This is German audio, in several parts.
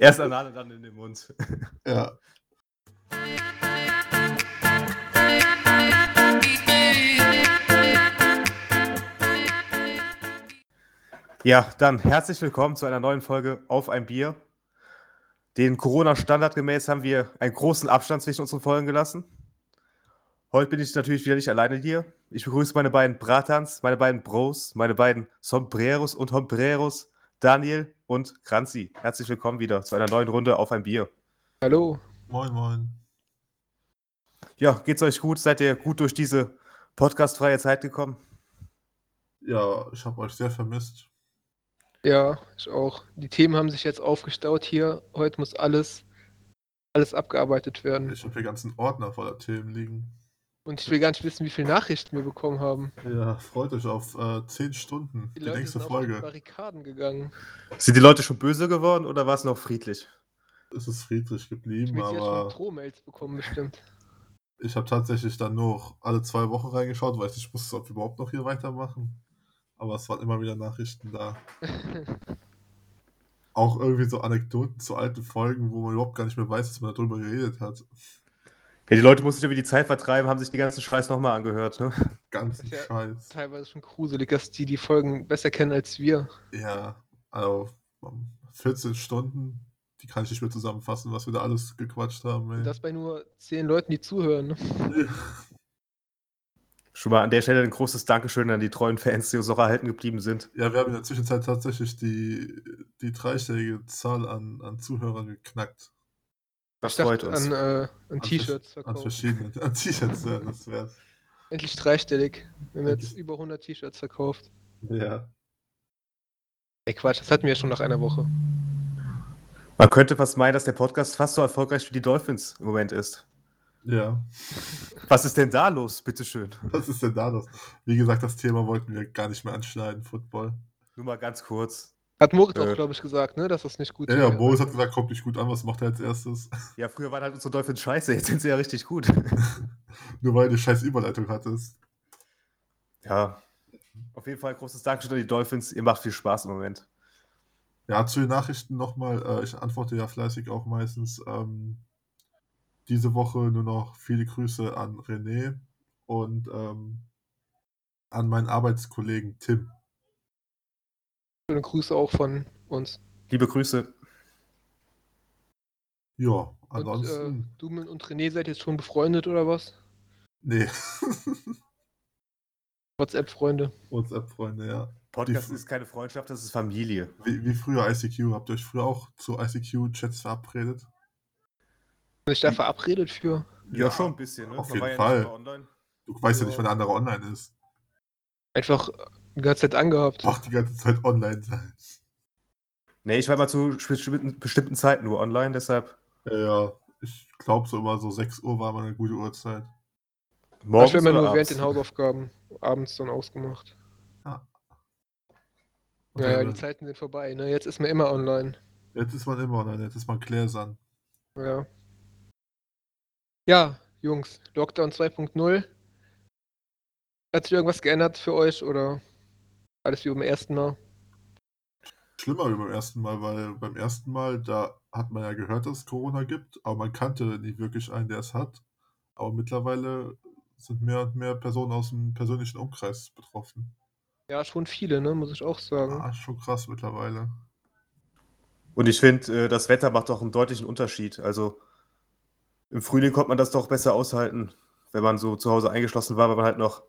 Erst anal dann in den Mund. Ja. Ja, dann herzlich willkommen zu einer neuen Folge auf ein Bier. Den Corona-Standard gemäß haben wir einen großen Abstand zwischen unseren Folgen gelassen. Heute bin ich natürlich wieder nicht alleine hier. Ich begrüße meine beiden Bratans, meine beiden Bros, meine beiden Sombreros und Hombreros, Daniel und Kranzi. Herzlich willkommen wieder zu einer neuen Runde auf ein Bier. Hallo. Moin, moin. Ja, geht's euch gut? Seid ihr gut durch diese podcastfreie Zeit gekommen? Ja, ich habe euch sehr vermisst. Ja, ich auch. Die Themen haben sich jetzt aufgestaut hier. Heute muss alles, alles abgearbeitet werden. Ich habe hier ganzen Ordner voller Themen liegen. Und ich will gar nicht wissen, wie viele Nachrichten wir bekommen haben. Ja, freut euch auf äh, 10 Stunden, Die, die, Leute nächste sind auf die Folge. Barrikaden gegangen. Sind die Leute schon böse geworden oder war es noch friedlich? Es ist friedlich Ich geblieben, will jetzt schon aber Drohmails bekommen, bestimmt. ich habe tatsächlich dann nur alle zwei Wochen reingeschaut, weil ich nicht wusste, ob wir überhaupt noch hier weitermachen. Aber es waren immer wieder Nachrichten da. Auch irgendwie so Anekdoten zu alten Folgen, wo man überhaupt gar nicht mehr weiß, dass man darüber geredet hat. Ja, die Leute mussten sich über die Zeit vertreiben, haben sich die ganzen Scheiß nochmal angehört. Ne? Ganzen ja- Scheiß. Teilweise schon gruselig, dass die die Folgen besser kennen als wir. Ja, also um, 14 Stunden, die kann ich nicht mehr zusammenfassen, was wir da alles gequatscht haben. Ey. Und das bei nur zehn Leuten, die zuhören. Ne? Schon mal an der Stelle ein großes Dankeschön an die treuen Fans, die uns noch erhalten geblieben sind. Ja, wir haben in der Zwischenzeit tatsächlich die, die dreistellige Zahl an, an Zuhörern geknackt. Das Ich freut dachte uns. an, äh, an T-Shirts An verkaufen. verschiedenen an T-Shirts, ja, das wär's. Endlich dreistellig. Wir haben jetzt über 100 T-Shirts verkauft. Ja. Ey, Quatsch, das hatten wir ja schon nach einer Woche. Man könnte fast meinen, dass der Podcast fast so erfolgreich wie die Dolphins im Moment ist. Ja. Was ist denn da los, bitteschön? Was ist denn da los? Wie gesagt, das Thema wollten wir gar nicht mehr anschneiden, Football. Nur mal ganz kurz. Hat Moritz Äh. auch, glaube ich, gesagt, ne? Dass das nicht gut Ja, ja, wäre. Boris hat gesagt, kommt nicht gut an, was macht er als erstes? Ja, früher waren halt unsere Dolphins scheiße, jetzt sind sie ja richtig gut. Nur weil du eine scheiß Überleitung hattest. Ja. Auf jeden Fall großes Dankeschön an die Dolphins. Ihr macht viel Spaß im Moment. Ja, zu den Nachrichten nochmal. Äh, ich antworte ja fleißig auch meistens. Ähm, diese Woche nur noch viele Grüße an René und ähm, an meinen Arbeitskollegen Tim. Schöne Grüße auch von uns. Liebe Grüße. Ja, Und, ansonsten. äh, du und René seid jetzt schon befreundet oder was? nee, WhatsApp-Freunde. WhatsApp-Freunde, ja. Podcast Die- ist keine Freundschaft, das ist Familie. Wie, wie früher ICQ. Habt ihr euch früher auch zu ICQ-Chats verabredet? Bin ich da verabredet für? Ja, schon ein bisschen. Ne? auf Man jeden war ja Fall. online. Du weißt ja, Ja. nicht, wann der andere online ist. Einfach die ganze Zeit angehabt. Doch die ganze Zeit online sein. Nee, ich war mal zu bestimmten, Zeiten nur online, deshalb Ja, ja. Ich glaube so immer so 6 Uhr war mal eine gute Uhrzeit. morgens ich habe nur während abends? den Hausaufgaben abends dann ausgemacht. Und Ja, ja, dann- die Zeiten sind vorbei. Ne? Jetzt ist man immer online. Jetzt ist man immer online, jetzt ist man Klärsan. Ja. Ja, Jungs, Lockdown 2.0. Hat sich irgendwas geändert für euch oder alles wie beim ersten Mal? Schlimmer wie beim ersten Mal, weil beim ersten Mal, da hat man ja gehört, dass es Corona gibt, aber man kannte nicht wirklich einen, der es hat. Aber mittlerweile sind mehr und mehr Personen aus dem persönlichen Umkreis betroffen. Ja, schon viele, ne? Muss ich auch sagen. Ah, schon krass mittlerweile. Und ich finde, äh, das Wetter macht doch einen deutlichen Unterschied. Also im Frühling konnte man das doch besser aushalten, wenn man so zu Hause eingeschlossen war, weil man halt noch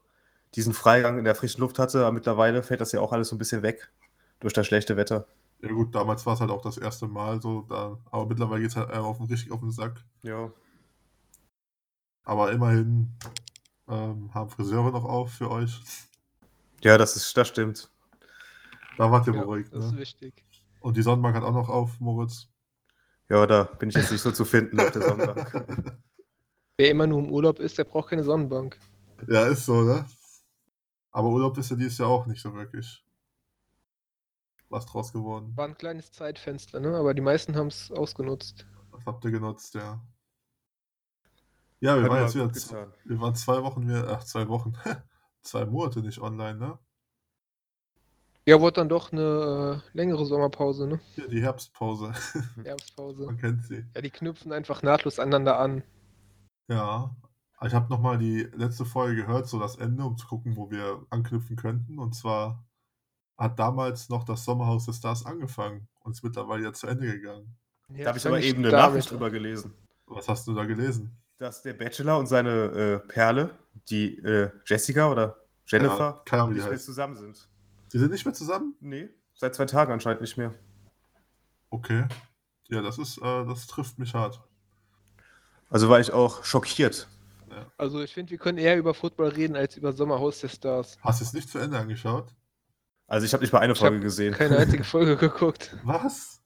diesen Freigang in der frischen Luft hatte. Aber mittlerweile fällt das ja auch alles so ein bisschen weg durch das schlechte Wetter. Ja gut, damals war es halt auch das erste Mal so, da, aber mittlerweile geht es halt einem auf den, richtig auf den Sack. Ja. Aber immerhin ähm, haben Friseure noch auf für euch. Ja, das ist, das stimmt. Da wart ihr Ja, beruhigt. das ist Ne? wichtig. Und die Sonnenbank hat auch noch auf, Moritz. Ja, da bin ich jetzt nicht so zu finden auf der Sonnenbank. Wer immer nur im Urlaub ist, der braucht keine Sonnenbank. ja, ist so, ne? Aber Urlaub ist ja dieses Jahr auch nicht so wirklich was draus geworden. War ein kleines Zeitfenster, ne? Aber die meisten haben es ausgenutzt. Das habt ihr genutzt, ja. Ja, wir Hat waren jetzt wieder, getan. wir waren zwei Wochen, wir, ach, zwei Wochen, zwei Monate nicht online, ne? Ja, wurde dann doch eine äh, längere Sommerpause, ne? Hier, die Herbstpause. Herbstpause. Man kennt sie. Ja, die knüpfen einfach nahtlos aneinander an. Ja. Ich habe nochmal die letzte Folge gehört, so das Ende, um zu gucken, wo wir anknüpfen könnten. Und zwar hat damals noch das Sommerhaus der Stars angefangen und ist mittlerweile ja zu Ende gegangen. Da habe ich aber eben eine. Nachricht drüber gelesen, Was hast du da gelesen? dass der Bachelor und seine äh, Perle, die äh, Jessica oder Jennifer, Ja, nicht mehr heißt. zusammen sind. Die sind nicht mehr zusammen? Nee, seit zwei Tagen anscheinend nicht mehr. Okay. Ja, das ist, äh, das trifft mich hart. Also war ich auch schockiert. Also ich finde, wir können eher über Football reden als über Sommerhaus der Stars. Hast du es nicht zu Ende angeschaut? Also ich habe nicht mal eine Ich Folge gesehen. Keine einzige Folge geguckt. Was?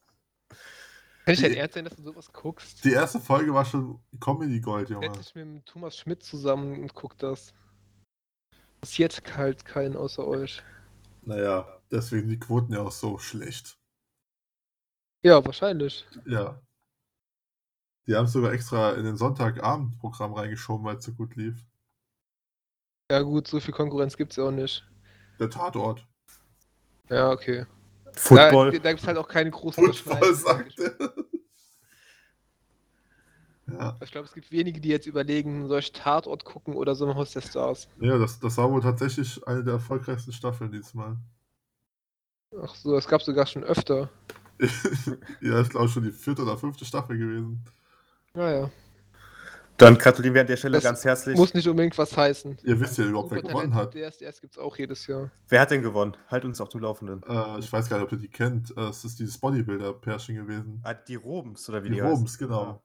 Kann ich dein Die- Ernst sein, dass du sowas guckst? Die erste Folge war schon Comedy Gold, Junge. Setz dich mit Thomas Schmidt zusammen und guck das. Passiert halt keinen außer euch. Naja, deswegen die Quoten ja auch so schlecht. Ja, wahrscheinlich. Ja. Die haben es sogar extra in den Sonntagabendprogramm reingeschoben, weil es so gut lief. Ja gut, so viel Konkurrenz gibt's ja auch nicht. Der Tatort. Ja, okay. Football. Da, da gibt's halt auch keine großen Football, sagt er. Ja, Ich glaube, es gibt wenige, die jetzt überlegen, soll ich Tatort gucken oder Sommerhaus der Stars? ja das, das war wohl tatsächlich eine der erfolgreichsten Staffeln diesmal. Ach so, es gab sogar schon öfter. ja, ist glaube ich schon die vierte oder fünfte Staffel gewesen. Naja, Dann gratulieren wir an der Stelle Das ganz herzlich. muss nicht unbedingt was heißen. Ihr wisst ja überhaupt, wer gewonnen hat. DSDS gibt's auch jedes Jahr. Wer hat denn gewonnen? Halt uns auf dem Laufenden. Äh, ich weiß gar nicht, ob ihr die kennt. Äh, es ist dieses Bodybuilder-Pärchen gewesen. Ah, die Robens, oder wie Die die, Roms, heißen. genau. Ja.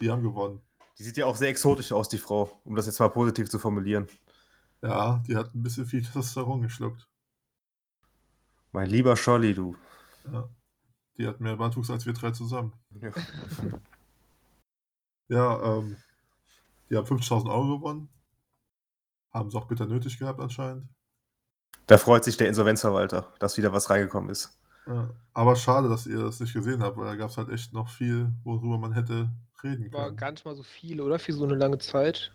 Die haben gewonnen. Die sieht ja auch sehr exotisch aus, die Frau, um das jetzt mal positiv zu formulieren. Ja, die hat ein bisschen viel Testosteron geschluckt. Mein lieber Scholli, du. Ja. Die hat mehr Bartwuchs als wir drei zusammen. Ja. Ja, ähm, die haben 50.000 Euro gewonnen. Haben es auch bitter nötig gehabt anscheinend. Da freut sich der Insolvenzverwalter, dass wieder was reingekommen ist. Ja. Aber schade, dass ihr das nicht gesehen habt, weil da gab es halt echt noch viel, worüber man hätte reden War können. gar nicht mal so viel, oder? Für so eine lange Zeit.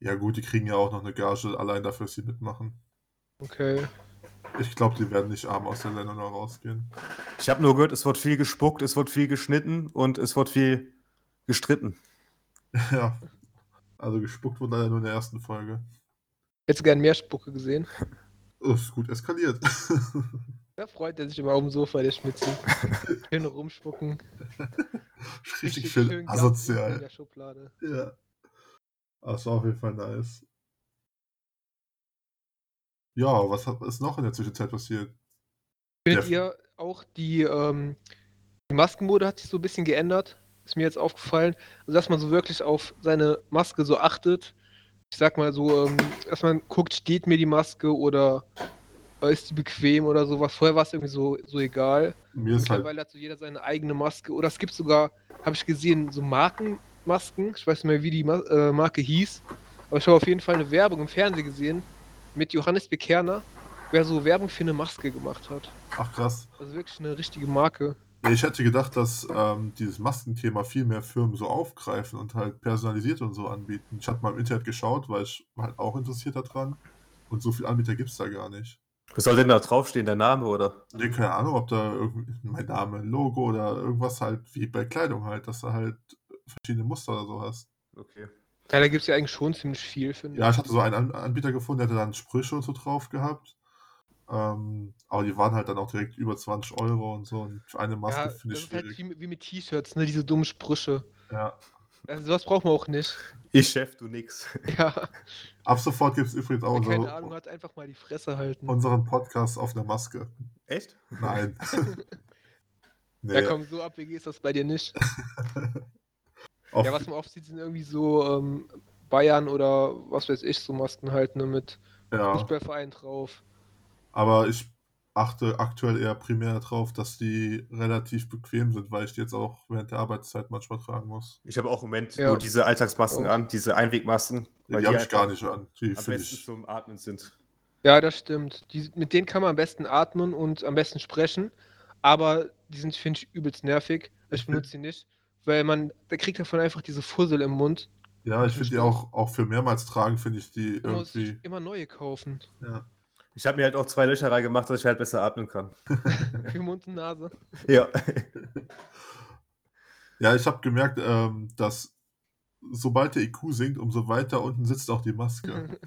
Ja gut, die kriegen ja auch noch eine Gage allein dafür, dass sie mitmachen. Okay. Ich glaube, die werden nicht arm aus der Länder noch rausgehen. Ich habe nur gehört, es wird viel gespuckt, es wird viel geschnitten und es wird viel gestritten. ja. Also gespuckt wurde leider nur in der ersten Folge. Hättest du gern mehr Spucke gesehen? Oh, ist gut eskaliert. Da freut er sich immer auf dem Sofa, der Schmitzi. Schön rumspucken. Richtig schön ganz in asozial. der Schublade. Ja. Das war auf jeden Fall nice. Ja, was hat, ist noch in der Zwischenzeit passiert? Findet ihr auch die, ähm, die Maskenmode hat sich so ein bisschen geändert? Ist mir jetzt aufgefallen. Also, dass man so wirklich auf seine Maske so achtet. Ich sag mal so, ähm, dass man guckt, steht mir die Maske oder äh, ist die bequem oder sowas. Vorher war es irgendwie so, so egal. Mir ist halt, Mittlerweile hat so jeder seine eigene Maske. Oder es gibt sogar, habe ich gesehen, so Markenmasken. Ich weiß nicht mehr, wie die Ma äh, Marke hieß. Aber ich habe auf jeden Fall eine Werbung im Fernsehen gesehen mit Johannes Bekerner, wer so Werbung für eine Maske gemacht hat. ach krass. Also wirklich eine richtige Marke. Ich hätte gedacht, dass ähm, dieses Maskenthema viel mehr Firmen so aufgreifen und halt personalisiert und so anbieten. Ich habe mal im Internet geschaut, weil ich halt auch interessiert daran. Und so viele Anbieter gibt es da gar nicht. Was soll denn da draufstehen, der Name oder? Nee, keine Ahnung, ob da irgendwie mein Name, ein Logo oder irgendwas halt wie bei Kleidung halt, dass du halt verschiedene Muster oder so hast. Okay. Ja, da gibt es ja eigentlich schon ziemlich viel, finde Ja, ich hatte so einen An Anbieter gefunden, der hatte dann Sprüche und so drauf gehabt. Ähm, aber die waren halt dann auch direkt über 20 Euro und so. Und für eine Maske Ja, finde ich halt schwierig. wie, mit- wie mit T-Shirts, ne? Diese dummen Sprüche. Ja. Also sowas braucht man auch nicht. Ich Chef, du nix. Ja, Ab sofort gibt es übrigens auch wer keine unsere, Ahnung hat, einfach mal die Fresse halten. unseren Podcast auf einer Maske. Echt? Nein. nee, Ja, komm, so abwegig ist das bei dir nicht. Ja, was man oft sieht, sind irgendwie so ähm, Bayern oder was weiß ich, so Masken halt, ne, mit ja, Fußballverein drauf. Aber ich achte aktuell eher primär darauf, dass die relativ bequem sind, weil ich die jetzt auch während der Arbeitszeit manchmal tragen muss. Ich habe auch im Moment Ja. nur diese Alltagsmasken Auch. an, diese Einwegmasken, Die, weil die habe ich einfach gar nicht an. Die am besten ich. zum Atmen sind. Ja, das stimmt. Die, mit denen kann man am besten atmen und am besten sprechen. Aber die sind, finde ich, übelst nervig. Ich benutze die nicht. Weil man, da kriegt davon einfach diese Fussel im Mund. Ja, ich finde die auch, auch für mehrmals tragen, finde ich die Man muss sich irgendwie. immer neue kaufen. Ja. Ich habe mir halt auch zwei Löcher reingemacht, dass ich halt besser atmen kann. Für Mund und Nase. Ja. Ja, ich habe gemerkt, ähm, dass sobald der IQ sinkt, umso weiter unten sitzt auch die Maske.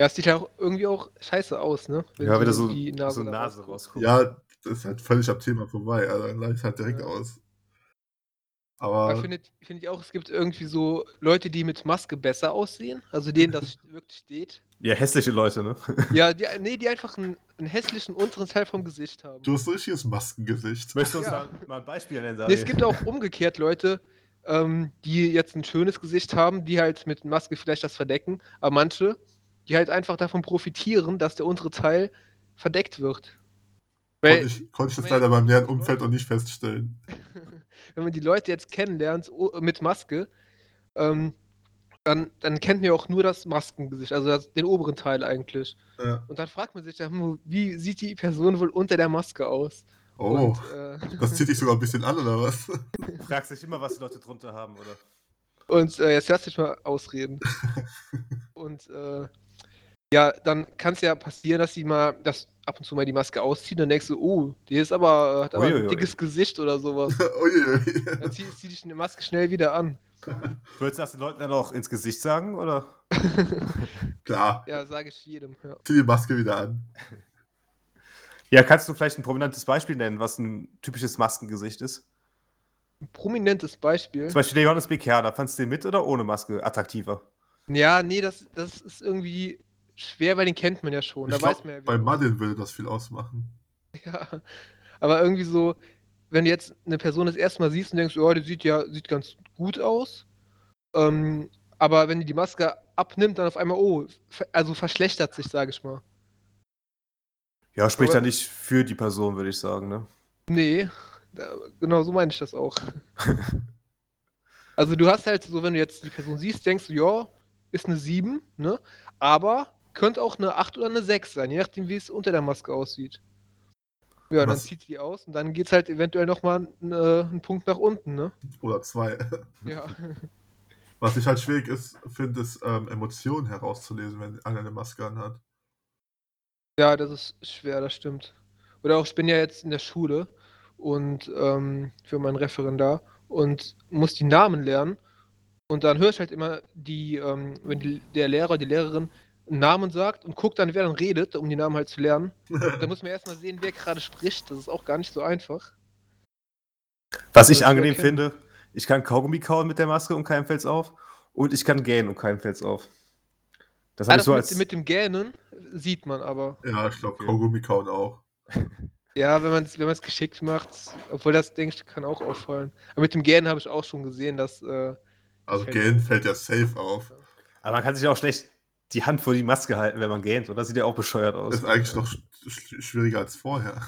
Ja, es sieht ja auch irgendwie auch scheiße aus, ne? Wenn Ja, wieder so, die so da Nase rausguckt. ja, das ist halt völlig am Thema vorbei. Also dann leicht halt direkt Ja. aus. Aber findet, finde ich auch, es gibt irgendwie so Leute, die mit Maske besser aussehen, also denen das wirklich steht. Ja, hässliche Leute, ne? Ja, die, nee, die einfach einen, einen hässlichen unteren Teil vom Gesicht haben. du hast ein richtiges Maskengesicht. Möchtest du uns Ja. mal, mal ein Beispiel nennen, Nee, es gibt auch umgekehrt Leute, ähm, die jetzt ein schönes Gesicht haben, die halt mit Maske vielleicht das verdecken, aber manche, die halt einfach davon profitieren, dass der untere Teil verdeckt wird. Konnte Weil, ich, konnte ich das weil- leider beim näheren Umfeld noch nicht feststellen. wenn man die Leute jetzt kennenlernt mit Maske, ähm, dann, dann kennt man ja auch nur das Maskengesicht, also das, den oberen Teil eigentlich. Ja. Und dann fragt man sich ja, hm, wie sieht die Person wohl unter der Maske aus? Oh, Und, äh, das zieht dich sogar ein bisschen an, oder was? Du fragst dich immer, was die Leute drunter haben, oder? Und äh, jetzt lass dich mal ausreden. und äh, ja, dann kann es ja passieren, dass sie mal, dass ab und zu mal die Maske auszieht und denkst du, oh, die ist aber, hat aber Uiuiui. ein dickes Gesicht oder sowas. Dann zieh, zieh dich eine Maske schnell wieder an. Würdest du das den Leuten dann auch ins Gesicht sagen, oder? Klar, Ja, sage ich jedem. Ja. zieh die Maske wieder an. Ja, kannst du vielleicht ein prominentes Beispiel nennen, was ein typisches Maskengesicht ist? Ein prominentes Beispiel. Zum Beispiel der Johannes B. Kerner. Fandst du den mit oder ohne Maske attraktiver? Ja, nee, das, das ist irgendwie schwer, weil den kennt man ja schon. Da Ich weiß glaub, man ja, bei Madden würde das viel ausmachen. Ja, aber irgendwie so, wenn du jetzt eine Person das erste Mal siehst und denkst, oh, die sieht ja sieht ganz gut aus, ähm, aber wenn die die Maske abnimmt, dann auf einmal, oh, also verschlechtert sich, sage ich mal. Ja, spricht ja nicht für die Person, würde ich sagen, ne? Nee, da, genau so meine ich das auch. also du hast halt so, wenn du jetzt die Person siehst, denkst du, ja, ist eine 7, ne? Aber könnte auch eine 8 oder eine 6 sein, je nachdem, wie es unter der Maske aussieht. Ja, dann Was- zieht die aus und dann geht es halt eventuell nochmal äh, einen Punkt nach unten, ne? Oder zwei. Ja. Was ich halt schwierig ist, finde, ist ähm, Emotionen herauszulesen, wenn einer eine Maske anhat. Ja, das ist schwer, das stimmt. Oder auch, ich bin ja jetzt in der Schule und ähm, für meinen Referendar und muss die Namen lernen. Und dann höre ich halt immer die, ähm, wenn die, der Lehrer, die Lehrerin einen Namen sagt und guckt dann, wer dann redet, um die Namen halt zu lernen. Da muss man erstmal sehen, wer gerade spricht. Das ist auch gar nicht so einfach. Was ich Das angenehm finde, ich kann Kaugummi kauen mit der Maske und keinem fällt's auf. Und ich kann gähnen und keinem fällt's auf. Das Ah, ich das so mit, als. mit dem Gähnen sieht man aber. ja, ich glaube. Kaugummi kauen auch. Ja, wenn man es wenn man's geschickt macht, obwohl das, denke ich, kann auch auffallen. Aber mit dem Gähnen habe ich auch schon gesehen, dass. Äh, Also gähnen fällt ja safe auf. Aber man kann sich auch schlecht die Hand vor die Maske halten, wenn man gähnt, oder? Sieht ja auch bescheuert aus. Ist eigentlich noch sch sch schwieriger als vorher.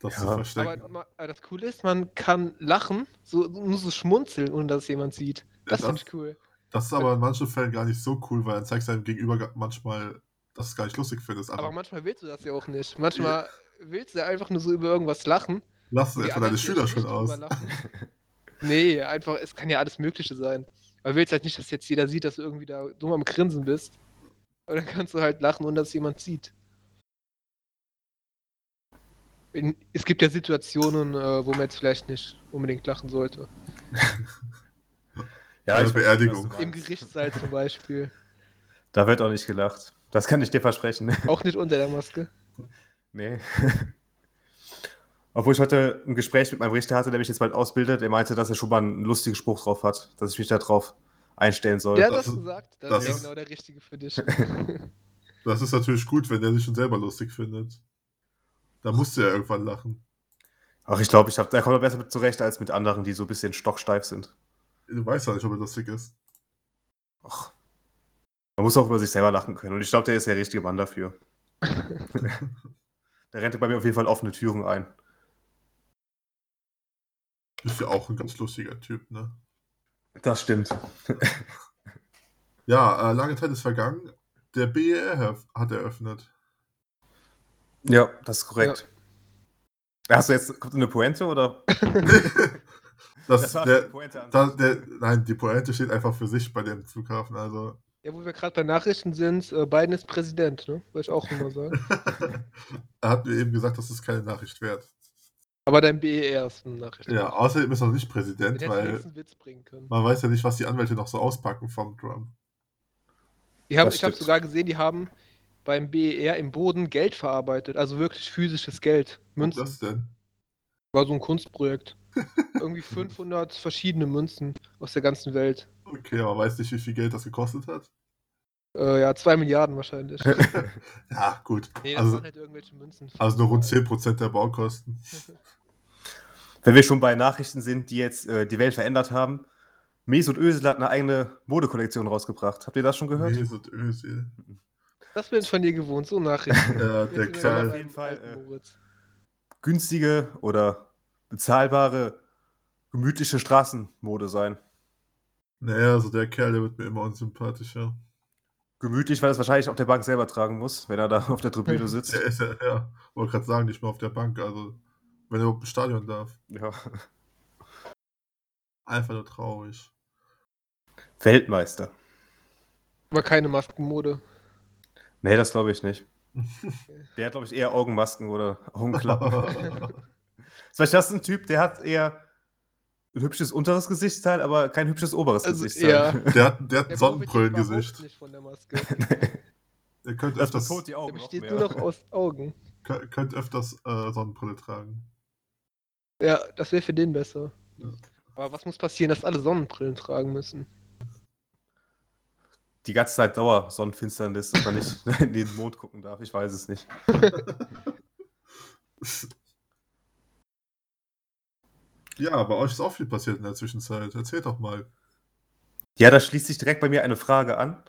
Das zu Ja. verstecken. Aber äh, das Coole ist, man kann lachen, so, nur so schmunzeln, ohne dass es jemand sieht. Das Ja, finde das- ich cool. Das ist aber in manchen Fällen gar nicht so cool, weil dann zeigst du deinem Gegenüber manchmal, dass du es gar nicht lustig findest. Aber Aber manchmal willst du das ja auch nicht. Manchmal willst du einfach nur so über irgendwas lachen. lass es von deine Schüler schon aus. nee, einfach, es kann ja alles Mögliche sein. Du willst halt nicht, dass jetzt jeder sieht, dass du irgendwie da dumm am Grinsen bist. Aber dann kannst du halt lachen, ohne dass jemand sieht. In, es gibt ja Situationen, äh, wo man jetzt vielleicht nicht unbedingt lachen sollte. ja, weiß, Beerdigung. Im. Gerichtssaal zum Beispiel. Da wird auch nicht gelacht. Das kann ich dir versprechen. Auch nicht unter der Maske. nee. Obwohl ich heute ein Gespräch mit meinem Richter hatte, der mich jetzt bald ausbildet, der meinte, dass er schon mal einen lustigen Spruch drauf hat, dass ich mich da drauf einstellen soll. Der hat das gesagt. Das, das ist ist- genau der Richtige für dich. Das ist natürlich gut, wenn der sich schon selber lustig findet. Da musst du ja irgendwann lachen. Ach, ich glaube, ich hab, da kommt er besser mit zurecht als mit anderen, die so ein bisschen stocksteif sind. Du weißt ja nicht, ob er lustig ist. Ach. Man muss auch über sich selber lachen können. Und ich glaube, der ist der richtige Mann dafür. der rennt bei mir auf jeden Fall offene Türen ein. Ist ja auch ein ganz lustiger Typ, ne? Das stimmt. Ja, äh, lange Zeit ist vergangen. Der BER hef- hat eröffnet. Ja, das ist korrekt. Hast du jetzt kommt eine Pointe oder? Das, war der, eine Pointe an da, sich. der, nein, die Pointe steht einfach für sich bei dem Flughafen. Also, Ja, wo wir gerade bei Nachrichten sind, äh, Biden ist Präsident, ne? Wollte ich auch immer sagen. er hat mir eben gesagt, das ist keine Nachricht wert. Aber dein BER ist eine Nachricht. Ja, außerdem ist er noch nicht Präsident, hätte weil jetzt einen Witz bringen können. man weiß ja nicht, was die Anwälte noch so auspacken vom Trump. Ich habe stimmt. sogar gesehen, die haben beim BER im Boden Geld verarbeitet, also wirklich physisches Geld. Was Münzen. das denn? War so ein Kunstprojekt. Irgendwie 500 verschiedene Münzen aus der ganzen Welt. Okay, aber weiß nicht, wie viel Geld das gekostet hat? Äh, ja, 2 Milliarden wahrscheinlich. Ja, gut. Nee, das Also, halt irgendwelche Münzen. also nur rund 10% der Baukosten. Wenn wir schon bei Nachrichten sind, die jetzt äh, die Welt verändert haben, Mesut Özil hat eine eigene Modekollektion rausgebracht. Habt ihr das schon gehört? Mesut Özil. Das bin ich von dir gewohnt, so Nachrichten. Ja, der Kerl. auf jeden Fall, äh. Günstige oder bezahlbare, gemütliche Straßenmode sein. Naja, also der Kerl, der wird mir immer unsympathischer. Gemütlich, weil er es wahrscheinlich auf der Bank selber tragen muss, wenn er da auf der Tribüne sitzt. Ja, ja, wollte gerade sagen, nicht mal auf der Bank. Also, wenn er überhaupt im Stadion darf. Ja. Einfach nur traurig. Weltmeister. Aber keine Maskenmode. Nee, das glaube ich nicht. Der hat, glaube ich, eher Augenmasken oder Augenklappen. Vielleicht das ist ein Typ, der hat eher ein hübsches unteres Gesichtsteil, aber kein hübsches oberes Also, Gesichteil. ja. Der hat, der hat ein Der Sonnenbrillengesicht. profitiert überhaupt nicht von der Maske. Der könnte Das öfters, betont die Der Augen noch besteht nur noch aus Augen. kö- könnte öfters äh, Sonnenbrille tragen. Ja, das wäre für den besser. Ja. Aber was muss passieren, dass alle Sonnenbrillen tragen müssen? Die ganze Zeit Dauer Sonnenfinsternis, dass man nicht in den Mond gucken darf. Ich weiß es nicht. Ja, bei euch ist auch viel passiert in der Zwischenzeit. Erzählt doch mal. Ja, da schließt sich direkt bei mir eine Frage an.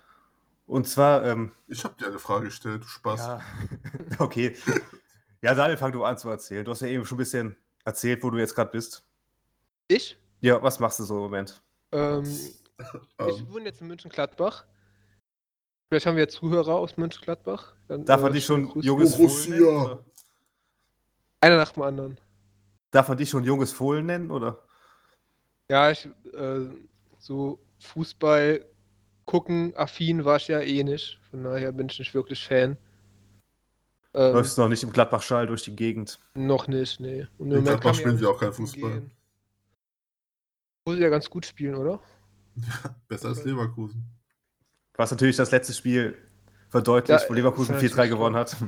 Und zwar, ähm, Ich habe dir eine Frage gestellt, du Spaß. ja, okay. Ja, Daniel, fang du an zu erzählen. Du hast ja eben schon ein bisschen erzählt, wo du jetzt gerade bist. Ich? Ja, was machst du so im Moment? Ähm, ich Ähm, wohne jetzt in München-Gladbach. Vielleicht haben wir ja Zuhörer aus München-Gladbach. Dann, Darf man äh, dich schon junges Borussia. Einer nach dem anderen. Darf man dich schon junges Fohlen nennen? Oder? Ja, ich, äh, so Fußball gucken, affin war ich ja eh nicht. Von daher bin ich nicht wirklich Fan. Ähm, Läufst du noch nicht im Gladbach-Schal durch die Gegend? noch nicht, nee. Und In Gladbach spielen sie auch kein gucken Fußball. gehen. Muss ja ganz gut spielen, oder? besser als Leverkusen. Was natürlich das letzte Spiel verdeutlicht, Ja, wo Leverkusen das ist 4-3 natürlich gewonnen hat.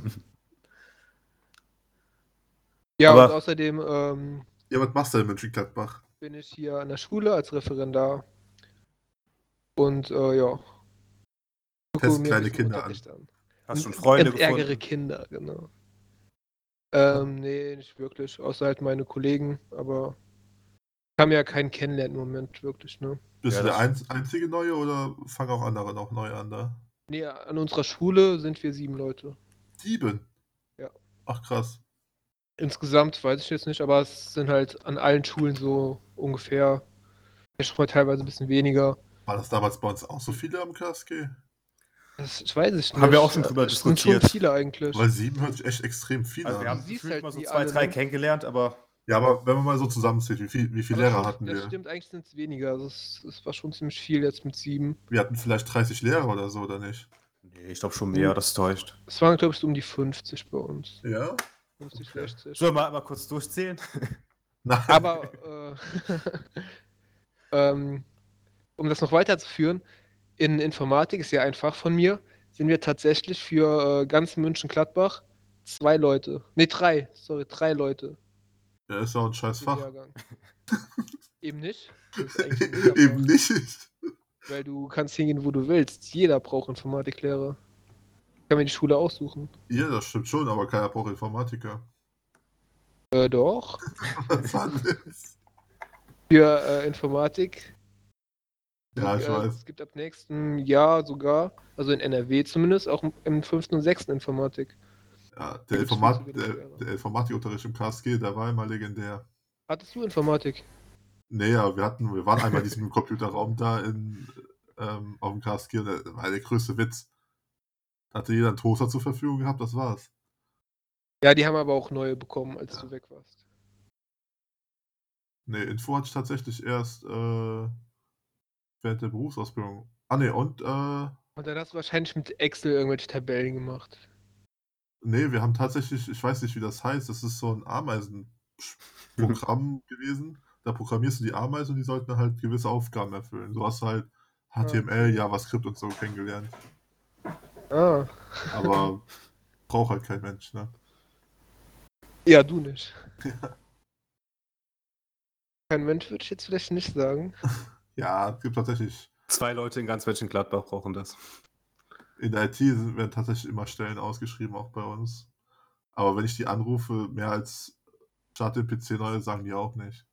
Ja, Aber- und außerdem ähm, Ja, was machst du denn in Mönchengladbach? bin ich hier an der Schule als Referendar. Und äh, ja. Test kleine Kinder Unterricht an. Hast schon Freunde Und ärgere gefunden? Kinder, genau. Ähm, nee, nicht wirklich. Außer halt meine Kollegen, aber ich kann ja keinen kennenlernen im Moment, wirklich, ne? Bist Ja, du der ein, einzige Neue oder fangen auch andere noch neu an da? Nee, an unserer Schule sind wir sieben Leute. Sieben? Ja. Ach krass. Insgesamt weiß ich jetzt nicht, aber es sind halt an allen Schulen so ungefähr. Ich mal teilweise ein bisschen weniger. War das damals bei uns auch so viele am KSG? Das, ich weiß es nicht. Haben wir auch schon drüber Es sind diskutiert. schon viele eigentlich. Weil sieben hört sich echt extrem viel Also an. wir haben gefühlt halt mal so zwei, drei ne? kennengelernt, aber Ja, aber wenn man mal so zusammenzählt, wie, viel, wie viele Aber Lehrer das hatten stimmt, wir? Das stimmt, eigentlich sind es weniger. Also es, es war schon ziemlich viel jetzt mit sieben. Wir hatten vielleicht 30 Lehrer oder so, oder nicht? nee, ich glaube schon mehr, das täuscht. Es waren, glaube ich, so um die 50 bei uns. Ja? 50, 60. Sollen wir mal, kurz durchzählen? Nein. Aber äh, ähm, um das noch weiterzuführen, in Informatik ist ja ein Fach von mir, sind wir tatsächlich für äh, ganz München-Gladbach zwei Leute. Ne, drei, sorry, drei Leute Ja, ist ja auch ein scheiß Fach. Eben nicht. Eben nicht. Weil du kannst hingehen, wo du willst. Jeder braucht Informatiklehrer. Kann mir die Schule aussuchen. Ja, das stimmt schon, aber keiner braucht Informatiker. Äh, doch. Was war das? Für äh, Informatik. Ja, ich äh, weiß. Es gibt ab nächsten Jahr sogar, also in NRW zumindest, auch im- im fünften und sechsten Informatik. Ja, der, Informat der, der Informatikunterricht im KSG, der war immer legendär. Hattest du Informatik? Nee, ja, wir hatten, wir waren einmal in diesem Computerraum da in, ähm, auf dem KSG und das war der größte Witz. Hatte jeder einen Toaster zur Verfügung gehabt, das war's. Ja, die haben aber auch neue bekommen, als Ja. du weg warst. Nee, Info hatte ich tatsächlich erst äh, während der Berufsausbildung. Ah nee, und äh, Und dann hast du wahrscheinlich mit Excel irgendwelche Tabellen gemacht. Nee, wir haben tatsächlich, ich weiß nicht, wie das heißt, das ist so ein Ameisenprogramm gewesen. Da programmierst du die Ameisen und die sollten halt gewisse Aufgaben erfüllen. So hast du halt HTML, JavaScript und so kennengelernt. Ah. Aber braucht halt kein Mensch, ne? Ja, du nicht. Kein Mensch würde ich jetzt vielleicht nicht sagen. Ja, es gibt tatsächlich, Zwei Leute in ganz Mönchengladbach brauchen das. in der IT sind- werden tatsächlich immer Stellen ausgeschrieben, auch bei uns. Aber wenn ich die anrufe, mehr als Start den PC neu, sagen die auch nicht.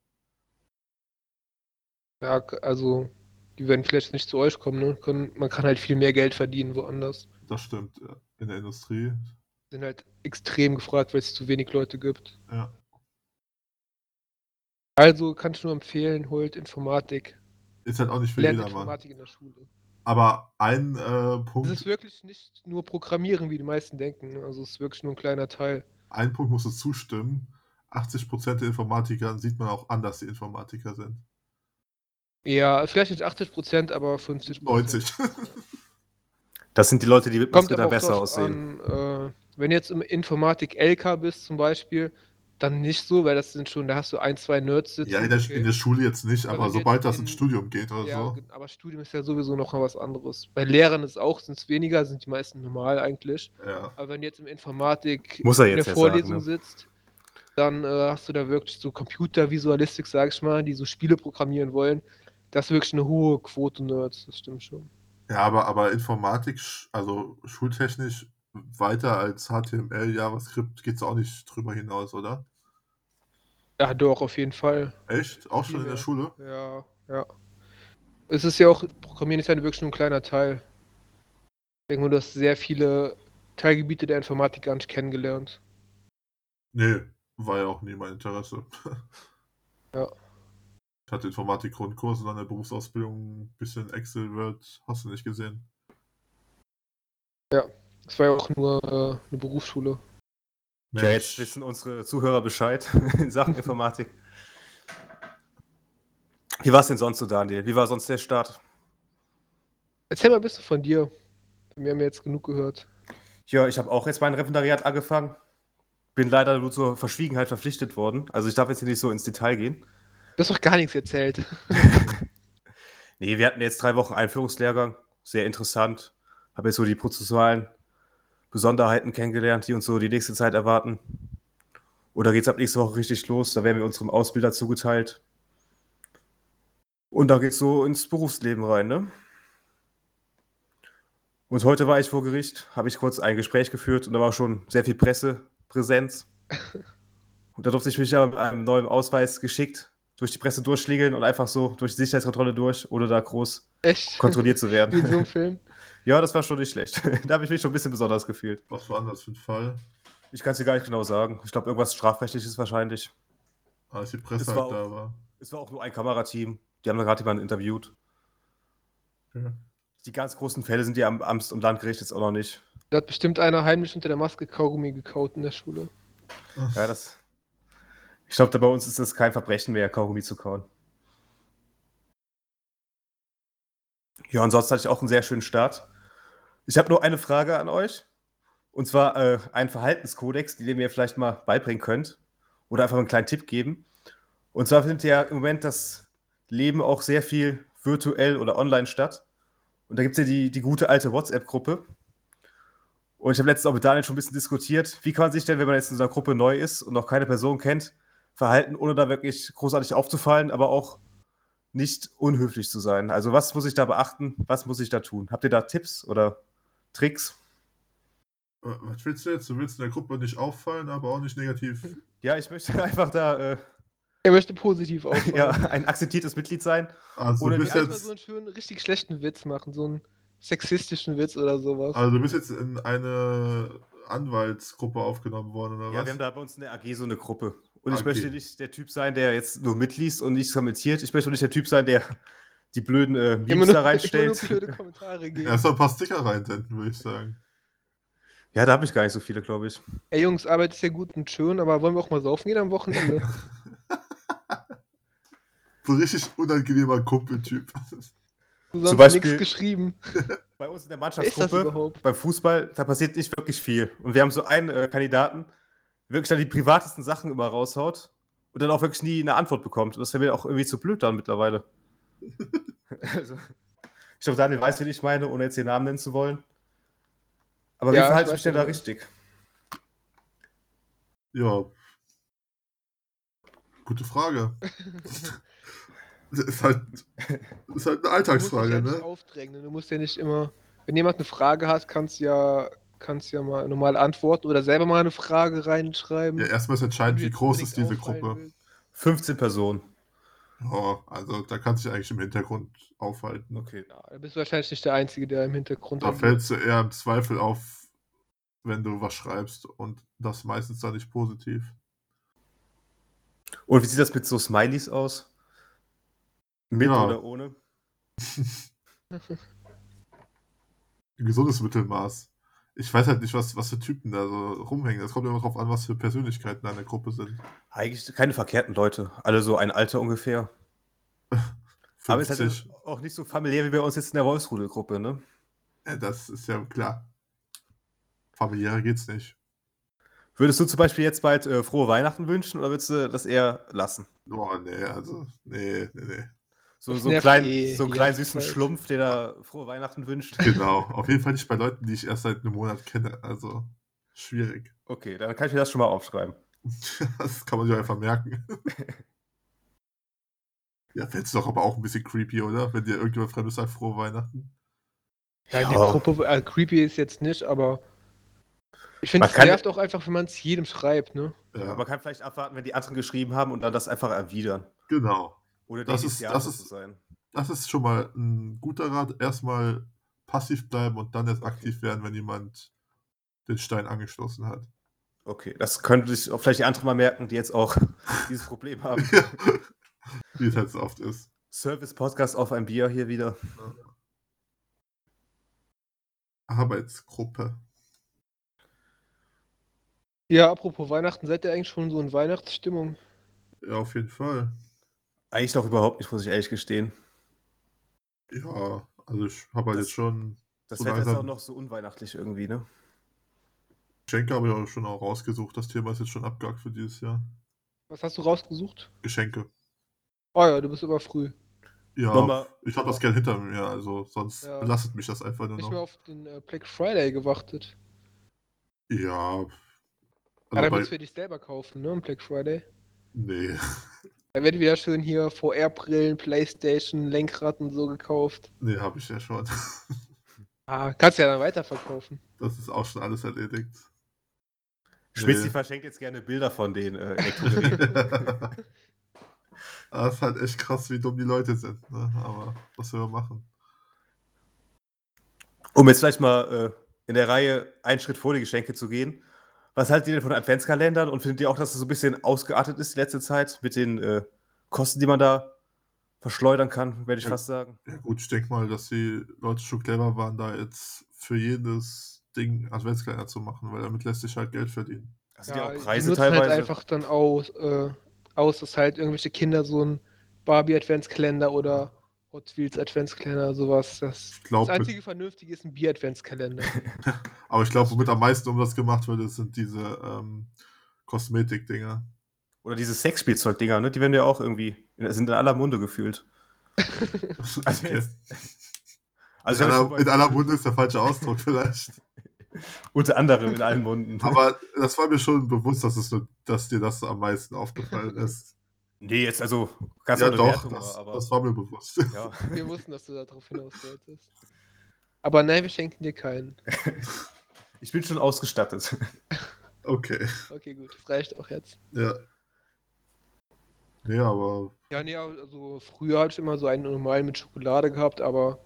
Ja, also, die werden vielleicht nicht zu euch kommen, ne? Man kann halt viel mehr Geld verdienen woanders. Das stimmt, in der Industrie. Sind halt extrem gefragt, weil es zu wenig Leute gibt. Ja. Also kann ich nur empfehlen, holt Informatik. Ist halt auch nicht für Lernt jedermann. Informatik in der Schule. Aber ein äh, Es Punkt, ist wirklich nicht nur Programmieren, wie die meisten denken. Also es ist wirklich nur ein kleiner Teil. ein Punkt musst du zustimmen. 80% der Informatiker sieht man auch an, dass sie Informatiker sind. Ja, vielleicht nicht 80 Prozent, aber 50 90. Das sind die Leute, die mit Kommt da besser aussehen. an, äh, wenn du jetzt im Informatik LK bist zum Beispiel, dann nicht so, weil das sind schon, da hast du ein, zwei Nerds sitzen. ja, in der, okay. in der Schule jetzt nicht, Aber aber sobald das in- ins Studium geht oder Ja, so. aber Studium ist ja sowieso noch mal was anderes. Bei Lehrern ist auch, sind es weniger, sind die meisten normal eigentlich. Ja. Aber wenn du jetzt im Informatik Muss er in jetzt der ja sagen, Vorlesung ne? sitzt, dann äh, hast du da wirklich so Computervisualistik, sag ich mal, die so Spiele programmieren wollen. Das ist wirklich eine hohe Quote Nerds, das stimmt schon. Ja, aber, aber Informatik, sch- also schultechnisch weiter als HTML, JavaScript geht es auch nicht drüber hinaus, oder? Ja, doch, auf jeden Fall. Echt? Auch schon in Ja. der Schule? Ja, ja. Es ist ja auch, Programmieren ist ja wirklich nur ein kleiner Teil. Ich denke nur, du hast sehr viele Teilgebiete der Informatik gar nicht kennengelernt. Nee, war ja auch nie mein Interesse. Ja. Ich hatte Informatik-Grundkurs und dann der Berufsausbildung ein bisschen Excel, Word, hast du nicht gesehen. Es war ja auch nur äh, eine Berufsschule. Ja, jetzt wissen unsere Zuhörer Bescheid in Sachen Informatik. Wie war es denn sonst so, Daniel? Wie war sonst der Start? Erzähl mal ein bisschen von dir. Wir haben ja jetzt genug gehört. Ja, ich habe auch jetzt mein Referendariat angefangen. Bin leider nur zur Verschwiegenheit verpflichtet worden. Also ich darf jetzt hier nicht so ins Detail gehen. Du hast doch gar nichts erzählt. Nee, wir hatten jetzt drei Wochen Einführungslehrgang. Sehr interessant. Habe jetzt so die prozessualen Besonderheiten kennengelernt, die uns so die nächste Zeit erwarten. Oder geht es ab nächste Woche richtig los? Da werden wir unserem Ausbilder zugeteilt. Und da geht es so ins Berufsleben rein, ne? Und heute war ich vor Gericht, habe ich kurz ein Gespräch geführt und da war schon sehr viel Pressepräsenz. Und da durfte ich mich ja mit einem neuen Ausweis geschickt durch die Presse durchschliegeln und einfach so durch die Sicherheitskontrolle durch, ohne da groß Echt? kontrolliert zu Wie in so werden. einem Film. ja, das war schon nicht schlecht. da habe ich mich schon ein bisschen besonders gefühlt. Was war anders für ein Fall? Ich kann es dir gar nicht genau sagen. Ich glaube, irgendwas Strafrechtliches wahrscheinlich. Als die Presse Es halt war da auch- war. Es war auch nur ein Kamerateam. Die haben da gerade jemanden interviewt. Ja. Die ganz großen Fälle sind die am Amts- und Landgericht jetzt auch noch nicht. Da hat bestimmt einer heimlich unter der Maske Kaugummi gekaut in der Schule. Ja, das. Ich glaube, bei uns ist das kein Verbrechen mehr, Kaugummi zu kauen. Ja, ansonsten hatte ich auch einen sehr schönen Start. Ich habe nur eine Frage an euch. Und zwar äh, einen Verhaltenskodex, den ihr mir vielleicht mal beibringen könnt. Oder einfach einen kleinen Tipp geben. Und zwar findet ja im Moment das Leben auch sehr viel virtuell oder online statt. Und da gibt es ja die, die gute alte WhatsApp-Gruppe. Und ich habe letztens auch mit Daniel schon ein bisschen diskutiert, wie kann man sich denn, wenn man jetzt in so einer Gruppe neu ist und noch keine Person kennt, verhalten, ohne da wirklich großartig aufzufallen, aber auch nicht unhöflich zu sein. Also was muss ich da beachten? Was muss ich da tun? Habt ihr da Tipps oder Tricks? Äh, Was willst du jetzt? Du willst in der Gruppe nicht auffallen, aber auch nicht negativ. Ja, ich möchte einfach da äh, Er möchte positiv auffallen. ja, ein akzeptiertes Mitglied sein. Also Oder du bist Erstmal jetzt, so einen schönen, richtig schlechten Witz machen, so einen sexistischen Witz oder sowas. also du bist jetzt in eine Anwaltsgruppe aufgenommen worden, oder Ja, was? wir haben da bei uns in der AG so eine Gruppe. Und ich Okay. möchte nicht der Typ sein, der jetzt nur mitliest und nichts kommentiert. Ich möchte auch nicht der Typ sein, der die blöden äh, Memes nur, da immer nur reinstellt. blöde Kommentare geben. Erst mal ein paar Sticker reinsenden, würde ich sagen. Ja, da habe ich gar nicht so viele, glaube ich. Ey Jungs, Arbeit ist ja gut und schön, aber wollen wir auch mal saufen gehen am Wochenende? So ein richtig unangenehmer Kumpeltyp. Du hast Beispiel- nichts geschrieben. Bei uns in der Mannschaftsgruppe, beim Fußball, da passiert nicht wirklich viel. Und wir haben so einen äh, Kandidaten, wirklich dann die privatesten Sachen immer raushaut und dann auch wirklich nie eine Antwort bekommt. Und das wäre mir auch irgendwie zu blöd dann mittlerweile. also, ich glaube, Daniel weiß, wen ich meine, ohne jetzt den Namen nennen zu wollen. Aber Ja, wie verhalte ich mich denn da richtig? Ja. Gute Frage. Das ist halt, das ist halt eine Du musst dich Alltagsfrage, ja nicht ne? aufdrängen. Du musst ja nicht immer. Wenn jemand eine Frage hat, kannst du ja, kannst ja mal normal antworten oder selber mal eine Frage reinschreiben. Ja, erstmal ist entscheidend, wie groß ist diese Gruppe. willst. 15 Personen. Ja, also da kannst du dich eigentlich im Hintergrund aufhalten. Okay. Ja, da bist du wahrscheinlich nicht der Einzige, der im Hintergrund Da fällst du eher im Zweifel auf, wenn du was schreibst und das meistens dann nicht positiv. Und wie sieht das mit so Smileys aus? Mit Ja. oder ohne? Ein gesundes Mittelmaß. Ich weiß halt nicht, was, was für Typen da so rumhängen. Es kommt immer drauf an, was für Persönlichkeiten da in der Gruppe sind. Eigentlich keine verkehrten Leute. Alle so ein Alter ungefähr. Aber es ist 50. halt auch nicht so familiär wie bei uns jetzt in der Wolfsrudelgruppe, ne? Ja, das ist ja klar. Familiärer geht's nicht. Würdest du zum Beispiel jetzt bald äh, frohe Weihnachten wünschen oder würdest du das eher lassen? Oh, nee, also, nee, nee, nee. So, so kleinen, eh so einen die kleinen süßen Zeit. Schlumpf, der da frohe Weihnachten wünscht. Genau. Auf jeden Fall nicht bei Leuten, die ich erst seit einem Monat kenne. Also, schwierig. Okay, dann kann ich mir das schon mal aufschreiben. Das kann man sich einfach merken. Ja, fändest du doch aber auch ein bisschen creepy, oder? Wenn dir irgendjemand Fremdes sagt, frohe Weihnachten. Ja, Ja. der Gruppe, äh, creepy ist jetzt nicht, aber ich finde, es nervt auch einfach, wenn man es jedem schreibt, ne? Ja, Man kann vielleicht abwarten, wenn die anderen geschrieben haben und dann das einfach erwidern. genau. Oder Das ist- das ist- zu sein. Das ist schon mal ein guter Rat. Erstmal passiv bleiben und dann erst aktiv werden, wenn jemand den Stein angestoßen hat. Okay, das könnte sich auch vielleicht die anderen mal merken, die jetzt auch dieses Problem haben. Wie es halt so oft ist. Service-Podcast auf ein Bier hier wieder. Arbeitsgruppe. Ja, apropos Weihnachten, seid ihr eigentlich schon so in Weihnachtsstimmung? Ja, auf jeden Fall. Eigentlich noch überhaupt nicht, muss ich ehrlich gestehen. Ja, also ich habe halt Das- jetzt schon Das So Wetter ist auch noch so unweihnachtlich irgendwie, ne? Geschenke habe ich auch schon auch rausgesucht. Das Thema ist jetzt schon abgehakt für dieses Jahr. Was hast du rausgesucht? Geschenke. Oh ja, du bist aber früh. Ja, Nochmal- ich habe das Geld hinter mir, also sonst Ja. belastet mich das einfach nur Nicht mehr noch. auf den äh, Black Friday gewartet. Ja. Also ja, bei, willst du für dich selber kaufen, ne? Am Black Friday. nee, Da wird wieder schön hier VR-Brillen, Playstation, Lenkrad und so gekauft. nee, habe ich ja schon. Ah, kannst ja dann weiterverkaufen. Das ist auch schon alles erledigt. Schmitzi Nee. verschenkt jetzt gerne Bilder von den äh. Das ist halt echt krass, wie dumm die Leute sind. Ne? Aber was soll man machen? um jetzt vielleicht mal äh, in der Reihe einen Schritt vor die Geschenke zu gehen. Was haltet ihr denn von Adventskalendern und findet ihr auch, dass es so ein bisschen ausgeartet ist die letzte Zeit mit den äh, Kosten, die man da verschleudern kann, werde ich Ja. fast sagen? Ja gut, ich denke mal, dass die Leute schon clever waren, da jetzt für jedes Ding Adventskalender zu machen, weil damit lässt sich halt Geld verdienen. Das sind ja, die auch Preise nutzen teilweise. halt einfach dann aus, äh, aus, dass halt irgendwelche Kinder so ein Barbie-Adventskalender oder Hot Wheels Adventskalender, sowas. Das, glaub, das einzige Vernünftige ist ein Bier-Adventskalender. Aber ich glaube, womit am meisten Umsatz gemacht wird, das sind diese ähm, Kosmetik-Dinger. Oder diese Sexspielzeug-Dinger, ne? Die werden ja auch irgendwie, sind in aller Munde gefühlt. Also, Okay. in, also hab aller, in aller Munde ist der falsche Ausdruck vielleicht. unter anderem in allen Munden. Aber das war mir schon bewusst, dass, es dass dir das am meisten aufgefallen ist. Nee, jetzt also ganz ja, doch, Wertung, das, aber das war mir bewusst. ja. Wir wussten, dass du darauf hinaus wolltest. Aber nein, wir schenken dir keinen. ich bin schon ausgestattet. Okay, Okay, gut, das reicht auch jetzt. ja. Nee, aber Ja, nee, also früher hatte ich immer so einen normalen mit Schokolade gehabt, aber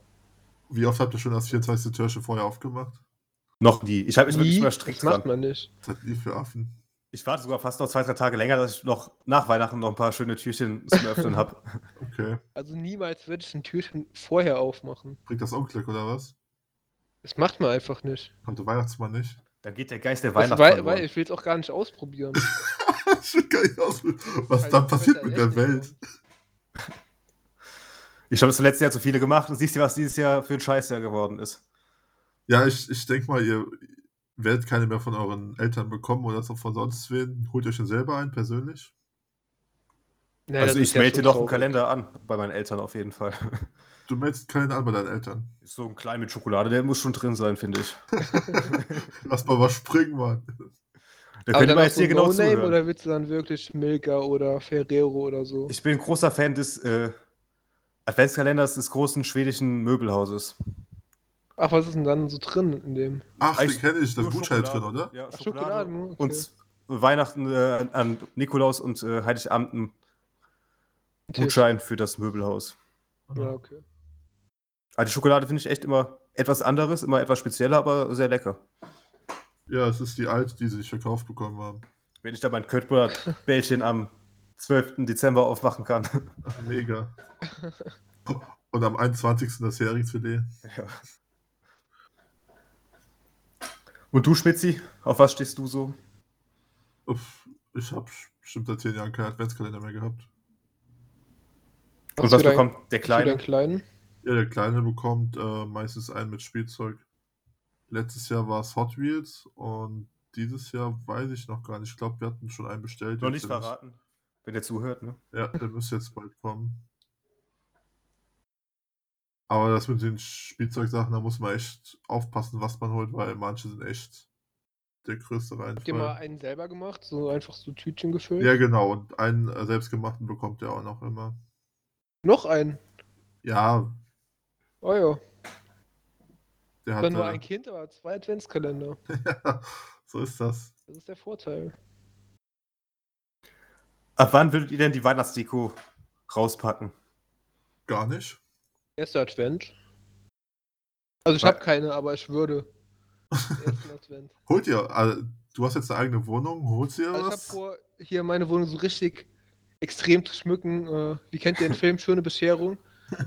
wie oft habt ihr schon das 24. Türchen vorher aufgemacht? Noch nie. Ich habe mich wirklich nie, immer das strikt macht dran. man nicht. Das hat nie für Affen. Ich warte sogar fast noch zwei, drei Tage länger, dass ich noch nach Weihnachten noch ein paar schöne Türchen zum Öffnen habe. Okay. Also niemals würde ich ein Türchen vorher aufmachen. Bringt das Unglück oder was? Das macht man einfach nicht. Kommt der Weihnachtsmann nicht? Dann geht der Geist der Das, Weihnacht weil, weil ich will es auch gar nicht ausprobieren. ich will gar nicht aus, was dann das passiert mit der Welt. Ich habe das letzte Jahr zu viele gemacht und siehst du, was dieses Jahr für ein Scheißjahr geworden ist. Ja, ich, ich denke mal, ihr werdet keine mehr von euren Eltern bekommen oder so von sonst wen. Holt euch den selber ein, persönlich. Nee, das also ich ja melde dir doch einen. Kalender an, bei meinen Eltern auf jeden Fall. Du meldest keinen an bei deinen Eltern. Ist so ein klein mit Schokolade, der muss schon drin sein, finde ich. Lass mal was springen, Mann. Da Aber könnte man jetzt hier genau No-Name zuhören. oder willst du dann wirklich Milka oder Ferrero oder so? Ich bin ein großer Fan des äh, Adventskalenders des großen schwedischen Möbelhauses. Ach, was ist denn dann so drin in dem? Ach, den Eigentlich kenne ich. Das Nur Gutschein drin, oder? Ja, Ach, Schokolade. Schokolade? Okay. Und Weihnachten äh, an Nikolaus und äh, Heiligabend ein. Gutschein für das Möbelhaus. Ja, okay. Aber die Schokolade finde ich echt immer etwas anderes, immer etwas spezieller, aber sehr lecker. Ja, es ist die alte, die sie nicht verkauft bekommen haben. Wenn ich da mein Köttbullar-Bällchen am 12. Dezember aufmachen kann. Ach, mega. Und am 21. das Heringsfilet. Ja. Und du, Spitzi, auf was stehst du so? Uff, Ich habe bestimmt seit zehn Jahren keinen Adventskalender mehr gehabt. Und für was dein- bekommt der Für Kleine? Kleinen? Ja, der Kleine bekommt äh, meistens einen mit Spielzeug. Letztes Jahr war es Hot Wheels und dieses Jahr weiß ich noch gar nicht. Ich glaube, wir hatten schon einen bestellt. Noch nicht der verraten, wenn der zuhört, ne? Ja, der müsste jetzt bald kommen. Aber das mit den Spielzeugsachen, da muss man echt aufpassen, was man holt, weil manche sind echt der größte Habt ihr mal Reinfall. einen selber gemacht? So einfach so Tütchen gefüllt? Ja, genau. Und einen äh, selbstgemachten bekommt er auch noch immer. Noch einen? Ja, Oh ja. der hat. Dann nur ein Kind, aber zwei Adventskalender. ja, so ist das. Das ist der Vorteil. Ab wann würdet ihr denn die Weihnachtsdeko rauspacken? Gar nicht. Erster Advent. Also ich habe keine, aber ich würde. Advent. Holt ihr, äh, du hast jetzt eine eigene Wohnung, holst dir Also ich habe was? vor, hier meine Wohnung so richtig extrem zu schmücken. Äh, wie kennt ihr den Film Schöne Bescherung?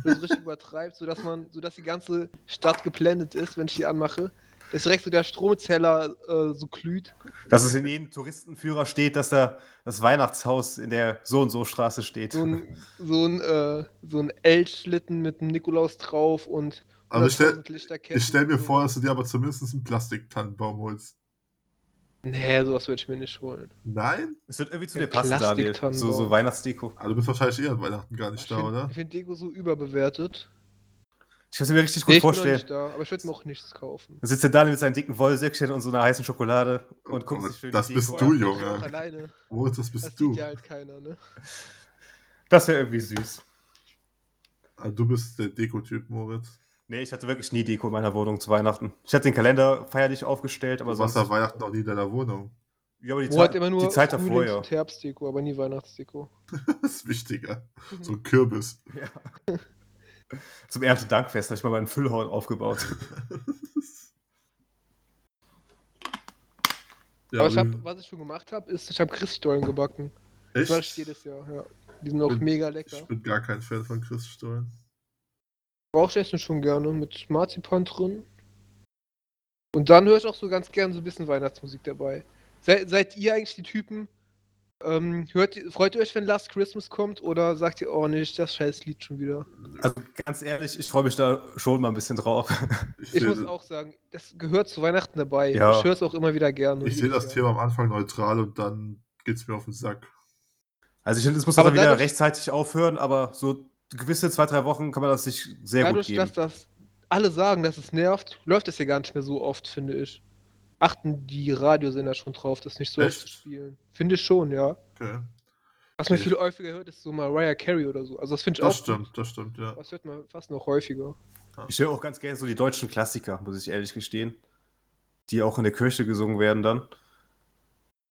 Das richtig übertreibt, sodass man, sodass die ganze Stadt geblendet ist, wenn ich die anmache. Dass direkt so der Stromzähler äh, so glüht. Dass es in jedem Touristenführer steht, dass da das Weihnachtshaus in der so und so Straße steht. So ein, so ein, äh, so ein L-Schlitten mit einem Nikolaus drauf und Also ich stell, 100.000 Lichterketten ich stell mir vor, dass du dir aber zumindest einen Plastiktannenbaum holst. Nee, sowas würde ich mir nicht holen. Nein? Es wird irgendwie zu Ja, dir passen, Daniel. So, so Weihnachtsdeko. Also du bist wahrscheinlich eher an Weihnachten gar Ich nicht da, finde oder? find Deko so überbewertet. Ich kann es mir richtig gut ich bin noch vorstellen. nicht da, aber ich würde mir auch nichts kaufen. Da sitzt der Daniel mit seinen dicken Wollsäckchen und so einer heißen Schokolade und guckt Oh, sich schön das die bist Deko du, Junge. auch alleine. Moritz, das Das bist sieht du. ja halt keiner, ne? Das wäre irgendwie süß. Also du bist der Dekotyp, Moritz. Nee, ich hatte wirklich nie Deko in meiner Wohnung zu Weihnachten. Ich hatte den Kalender feierlich aufgestellt, aber Du warst sonst. Weihnachten noch nie in deiner Wohnung. Ja, aber die, Wo hat Zeit, immer nur die Zeit davor, ja. Herbstdeko, aber nie Weihnachtsdeko. Das ist wichtiger. So ein Kürbis. ja. Zum Erntedankfest habe ich mal meinen Füllhorn aufgebaut. ja, aber ich hab, was ich schon gemacht habe, ist, ich habe Christstollen gebacken. Das mache ich echt? jedes Jahr, ja. Die sind auch bin- mega lecker. Ich bin gar kein Fan von Christstollen. Brauche ich essen schon gerne mit Marzipan drin. Und dann höre ich auch so ganz gern so ein bisschen Weihnachtsmusik dabei. Se seid ihr eigentlich die Typen? Ähm, hört, freut ihr euch, wenn Last Christmas kommt? Oder sagt ihr, oh nicht, das scheiß Lied schon wieder? Also ganz ehrlich, ich freue mich da schon mal ein bisschen drauf. Ich, Ich muss auch sagen, das gehört zu Weihnachten dabei. Ja. Ich höre es auch immer wieder gerne. ich sehe das Jahr. Thema am Anfang neutral und dann geht's mir auf den Sack. Also ich finde, es muss Aber aber wieder dadurch- rechtzeitig aufhören, aber so gewisse zwei, drei Wochen kann man das sich sehr Dadurch, gut dass geben. das alle sagen, dass es nervt, läuft es ja gar nicht mehr so oft, finde ich. Achten die Radiosender schon drauf, das nicht so oft Echt? zu spielen. Finde ich schon, ja. Okay. Was man Okay. viel häufiger hört, ist so Mariah Carey oder so. Also das finde ich Das auch stimmt, das stimmt, ja. Gut. Das hört man fast noch häufiger. Ich höre auch ganz gerne so die deutschen Klassiker, muss ich ehrlich gestehen. Die auch in der Kirche gesungen werden dann.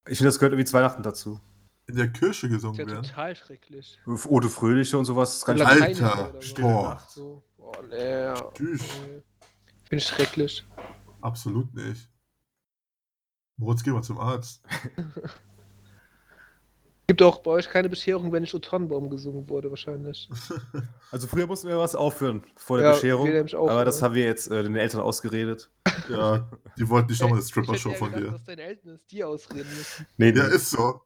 Ich finde, das gehört irgendwie zu Weihnachten dazu. In der Kirche Das gesungen ist ja werden. total schrecklich. Ode Fröhliche und sowas. Das kann ich Alter, Boah. So. Boah, nee. Finde ich schrecklich. Absolut nicht. Moritz, geh mal zum Arzt. Gibt auch bei euch keine Bescherung, wenn nicht Tannenbaum gesungen wurde, wahrscheinlich. Also früher mussten wir was aufhören vor der Ja, Bescherung. auch, aber das ja. haben wir jetzt äh, den Eltern ausgeredet. Ja, die wollten nicht nochmal eine Stripper-Show von gedacht, dir. dass deine Eltern es dir ausreden müssen. Nee, Ja, nee. ist so.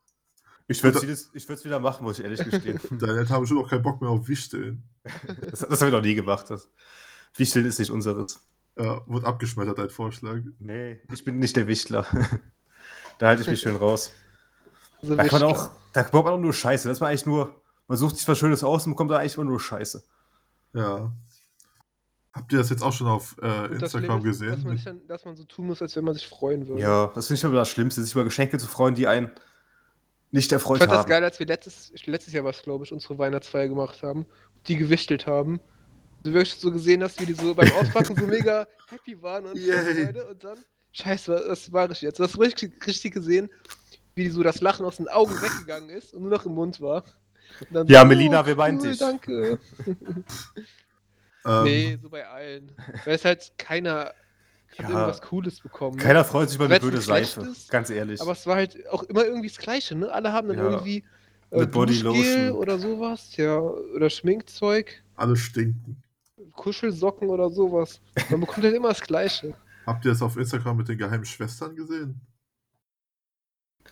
ich würde es wieder machen, muss ich ehrlich gestehen. Deine Eltern haben schon auch keinen Bock mehr auf Wichteln. das, das haben wir noch nie gemacht. Das. Wichteln ist nicht unseres. Ja, wurde abgeschmettert, dein Vorschlag. Nee, ich bin nicht der Wichtler. da halte ich mich schön raus. Also Da kann man auch, da bekommt man auch nur Scheiße. Das man eigentlich nur, man sucht sich was Schönes aus und bekommt da eigentlich immer nur Scheiße. Ja. Habt ihr das jetzt auch schon auf äh, das Instagram ist, Dass man, gesehen? dann, dass man so tun muss, als wenn man sich freuen würde. Ja, das finde ich immer das Schlimmste, sich über Geschenke zu freuen, die einen nicht Ich erfreut fand das haben. geil, als wir letztes, letztes Jahr was, glaube ich, unsere Weihnachtsfeier gemacht haben, die gewichtelt haben. Du wirklich so gesehen hast, wie die so beim Auspacken so mega happy waren und. Freude und dann, scheiße, was war ich jetzt? Du hast richtig, richtig gesehen, wie die so das Lachen aus den Augen weggegangen ist und nur noch im Mund war. Dann Ja, so, Melina, wir meinen cool, dich. Danke. Ähm, nee, so bei allen. Weil es halt keiner hat Ja. irgendwas Cooles bekommen. ne? Keiner freut sich über eine blöde Seife, ist, ganz ehrlich. Aber es war halt auch immer irgendwie das Gleiche, ne? Alle haben dann Ja. irgendwie äh, Eine Bodylotion. Duschgel oder sowas, ja, oder Schminkzeug, alle stinken. Kuschelsocken oder sowas. Man bekommt halt immer das Gleiche. Habt ihr das auf Instagram mit den geheimen Schwestern gesehen?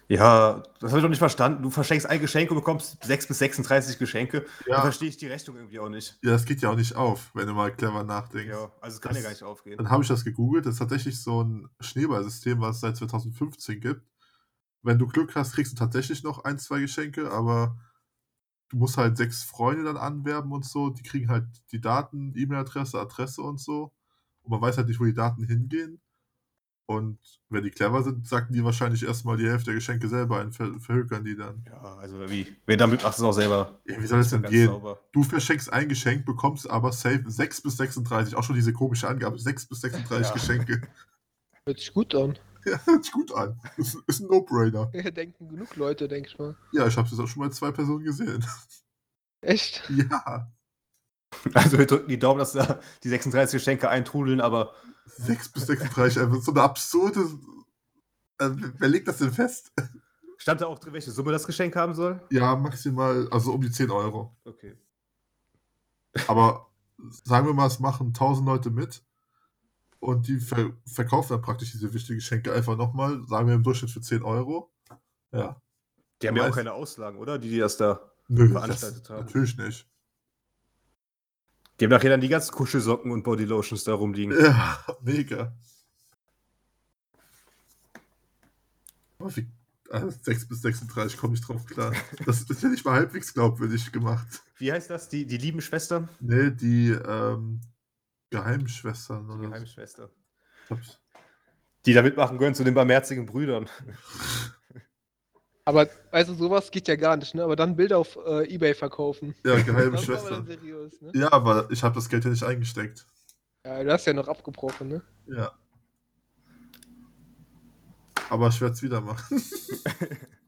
ja, das habe ich doch nicht verstanden. Du verschenkst ein Geschenk und bekommst 6 bis 36 Geschenke. Da Ja, verstehe ich die Rechnung irgendwie auch nicht. ja, das geht ja auch nicht auf, wenn du mal clever nachdenkst. Ja, also es kann Das- ja gar nicht aufgehen. Dann habe ich das gegoogelt. Das ist tatsächlich so ein Schneeballsystem, was es seit 2015 gibt. Wenn du Glück hast, kriegst du tatsächlich noch ein, zwei Geschenke, aber du musst halt sechs Freunde dann anwerben und so. Die kriegen halt die Daten, E-Mail-Adresse, Adresse und so. Und man weiß halt nicht, wo die Daten hingehen. Und wenn die clever sind, sagten die wahrscheinlich erstmal die Hälfte der Geschenke selber ein, ver verhökern die dann. Ja, also wie? Wer damit macht es auch selber. Ja, wie soll das denn gehen? sauber. Du verschenkst ein Geschenk, bekommst aber safe 6 bis 36. Auch schon diese komische Angabe, 6 bis 36 Ja. Geschenke. Hört sich gut an. Ja, hört sich gut an. Ist, ist ein No-Brainer. Ja, denken genug Leute, denke ich mal. Ja, ich habe es auch schon mal zwei Personen gesehen. Echt? Ja, Also wir drücken die Daumen, dass da die 36 Geschenke eintrudeln, aber 6 bis 36, einfach so eine absurde. Äh, wer legt das denn fest? stand da auch drin, welche Summe das Geschenk haben soll? Ja, maximal, also um die 10 Euro. Okay. Aber sagen wir mal, es machen 1000 Leute mit und die ver verkaufen dann praktisch diese wichtigen Geschenke einfach nochmal, sagen wir im Durchschnitt für 10 Euro. Ja. Die haben ja auch keine Auslagen, oder? Die, die das da. Nö, Veranstaltet das, haben. natürlich nicht. Die haben nachher dann die ganzen Kuschelsocken und Bodylotions da rumliegen. Ja, mega. Wie, also 6 bis 36 komme ich drauf klar. Das ist ja nicht mal halbwegs glaubwürdig gemacht. Wie heißt das? Die, die lieben Schwestern? Nee, die ähm, Geheimschwestern Die oder so. Geheimschwester. Die da mitmachen können zu den barmherzigen Brüdern. Aber, also sowas geht ja gar nicht, ne? Aber dann Bilder auf äh, Ebay verkaufen. Ja, geheime seriös, ne? Ja, aber ich habe das Geld ja nicht eingesteckt. Ja, du hast ja noch abgebrochen, ne? Ja. Aber ich werde es wieder machen.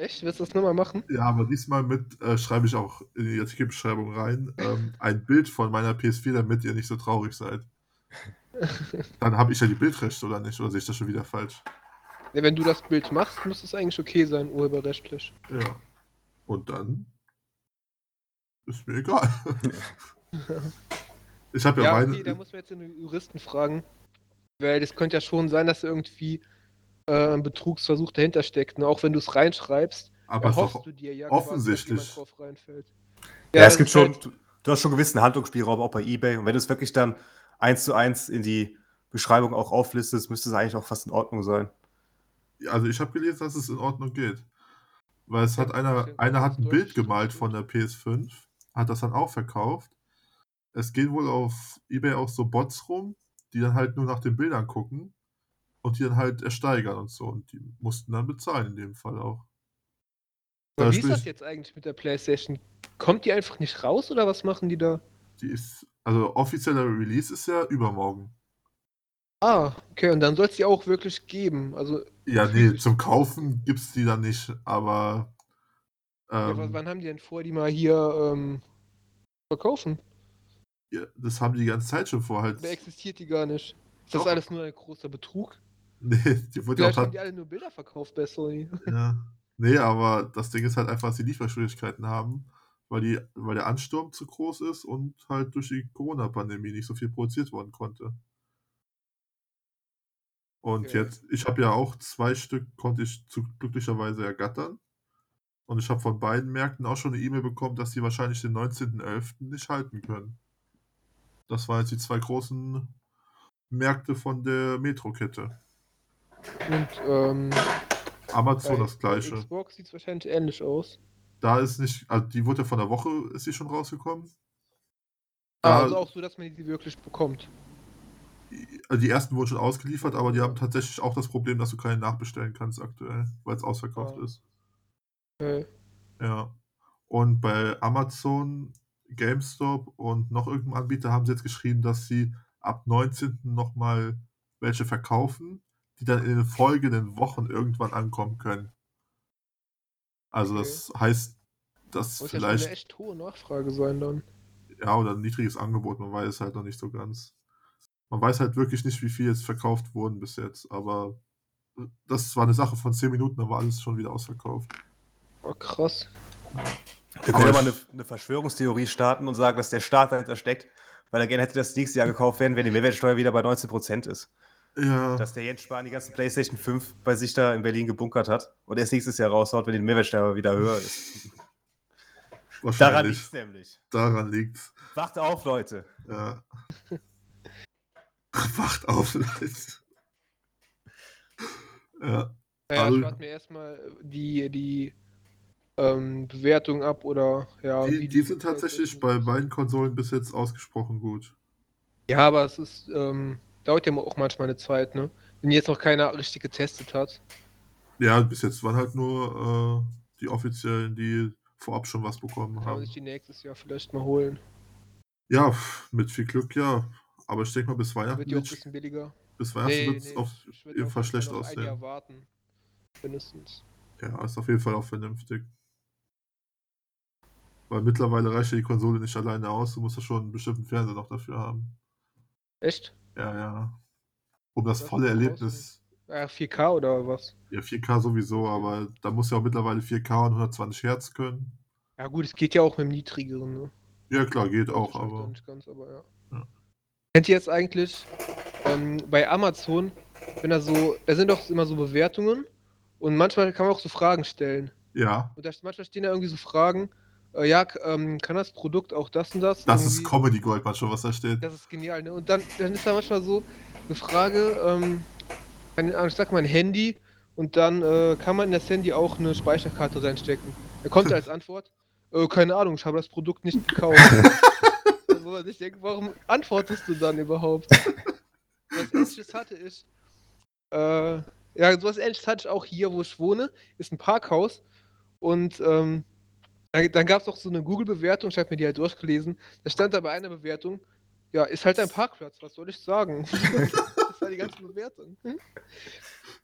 Echt? Willst du das nochmal machen? Ja, aber diesmal mit, äh, schreibe ich auch in die Artikelbeschreibung rein, ähm, ein Bild von meiner PS4, damit ihr nicht so traurig seid. Dann habe ich ja die Bildrechte, oder nicht? Oder sehe ich das schon wieder falsch? Ja, wenn du das Bild machst, muss es eigentlich okay sein, urheberrechtlich. Ja. Und dann ist mir egal. ich habe ja, Ja, meine. okay, da muss man jetzt den Juristen fragen. Weil das könnte ja schon sein, dass irgendwie äh, ein Betrugsversuch dahinter steckt. Ne? Auch wenn du es reinschreibst, aber es doch, du dir ja offensichtlich. quasi, drauf reinfällt. Ja, es das gibt schon, halt- du, hast schon gewissen Handlungsspielraum auch bei eBay. Und wenn du es wirklich dann eins zu eins in die Beschreibung auch auflistest, müsste es eigentlich auch fast in Ordnung sein. also ich habe gelesen, dass es in Ordnung geht. Weil es hat Ja, einer, einer hat ein Bild gemalt von der PS5, hat das dann auch verkauft. Es gehen wohl auf Ebay auch so Bots rum, die dann halt nur nach den Bildern gucken und die dann halt ersteigern und so. Und die mussten dann bezahlen in dem Fall auch. Aber Da wie ist das jetzt eigentlich mit der PlayStation? Kommt die einfach nicht raus oder was machen die da? Die ist, also offizieller Release ist ja übermorgen. Ah, okay, und dann soll es die auch wirklich geben. Also, Ja, nee, zum Kaufen gibt es die dann nicht, aber ja, ähm, w- wann haben die denn vor, die mal hier ähm, verkaufen? ja, das haben die die ganze Zeit schon vor. Halt. Oder existiert die gar nicht? Ist das Doch. alles nur ein großer Betrug? Nee, die wurde ja auch haben die alle nur Bilder verkauft bei Sony. Ja. Nee, aber das Ding ist halt einfach, dass sie Lieferschwierigkeiten haben, weil, die, weil der Ansturm zu groß ist und halt durch die Corona-Pandemie nicht so viel produziert worden konnte. Und Okay. jetzt, ich habe ja auch zwei Stück, konnte ich zu, glücklicherweise ergattern. Und ich habe von beiden Märkten auch schon eine E-Mail bekommen, dass sie wahrscheinlich den 19.11. nicht halten können. Das waren jetzt die zwei großen Märkte von der Metro-Kette. Und ähm, Amazon das gleiche. Xbox sieht wahrscheinlich ähnlich aus. Da ist nicht, also die wurde ja von der Woche, ist sie schon rausgekommen. Ah, Da- also auch so, dass man die wirklich bekommt. Also die ersten wurden schon ausgeliefert, aber die haben tatsächlich auch das Problem, dass du keine nachbestellen kannst aktuell, weil es ausverkauft Ah. ist. Äh, Ja. Und bei Amazon, GameStop und noch irgendeinem Anbieter haben sie jetzt geschrieben, dass sie ab 19. nochmal welche verkaufen, die dann in den folgenden Wochen irgendwann ankommen können. Also Okay. das heißt, dass muss ja schon eine vielleicht, echt hohe Nachfrage sein dann. ja, oder ein niedriges Angebot, man weiß es halt noch nicht so ganz. Man weiß halt wirklich nicht, wie viel jetzt verkauft wurden bis jetzt, aber das war eine Sache von 10 Minuten, dann war alles schon wieder ausverkauft. Oh, krass. Wir können ja mal eine, eine Verschwörungstheorie starten und sagen, dass der Staat dahinter steckt, weil er gerne hätte, dass nächstes Jahr gekauft werden, wenn die Mehrwertsteuer wieder bei 19% ist. Ja, Dass der Jens Spahn die ganzen PlayStation 5 bei sich da in Berlin gebunkert hat und erst nächstes Jahr raushaut, wenn die Mehrwertsteuer wieder höher ist. Daran liegt es nämlich. Daran liegt's. Wacht auf, Leute. Ja. Wacht auf, Leute. Ja, Naja, Also- ich warte mir erstmal die, die ähm, Bewertung ab oder ja. die, wie die sind tatsächlich bei beiden Konsolen bis jetzt ausgesprochen gut. Ja, aber es ist, ähm, dauert ja auch manchmal eine Zeit, ne? Wenn jetzt noch keiner richtig getestet hat. Ja, bis jetzt waren halt nur äh, die offiziellen, die vorab schon was bekommen Kann man haben. sich die nächstes Jahr vielleicht mal holen. Ja, mit viel Glück, ja. Aber ich denke mal, bis Weihnachten, Wird ja auch ein bisschen billiger. bis Weihnachten wird es nee, auf jeden Fall schlecht noch ein Jahr aussehen. warten. Mindestens. Ja, ist auf jeden Fall auch vernünftig. Weil mittlerweile reicht ja die Konsole nicht alleine aus, du musst ja schon einen bestimmten Fernseher noch dafür haben. Echt? Ja, ja. Um das Das volle Erlebnis. Ja, 4K oder was? Ja, 4K sowieso, aber da muss ja auch mittlerweile 4K und 120 Hertz können. Ja gut, es geht ja auch mit dem niedrigeren, ne? Ja, klar, geht auch, aber. Nicht ganz, aber ja. Ja. Kennt ihr jetzt eigentlich ähm, bei Amazon, wenn da so, da sind doch immer so Bewertungen und manchmal kann man auch so Fragen stellen. Ja, Und da, manchmal stehen da irgendwie so Fragen, äh, ja, ähm, kann das Produkt auch das und das? das ist Comedy Gold manchmal, was da steht. Das ist genial, ne? Und dann, dann ist da manchmal so eine Frage, ähm, ich sag mal ein Handy und dann äh, kann man in das Handy auch eine Speicherkarte reinstecken. Da kommt als Antwort, äh, keine Ahnung, ich habe das Produkt nicht gekauft. Wo man sich denkt, warum antwortest du dann überhaupt? Was ähnliches hatte ich. Äh, ja, sowas ähnliches hatte ich auch hier, wo ich wohne, ist ein Parkhaus und ähm, da- dann gab es auch so eine Google-Bewertung, ich habe mir die halt durchgelesen. Da stand da bei einer Bewertung, ja, ist halt ein Parkplatz, was soll ich sagen? das war die ganze Bewertung. Hm?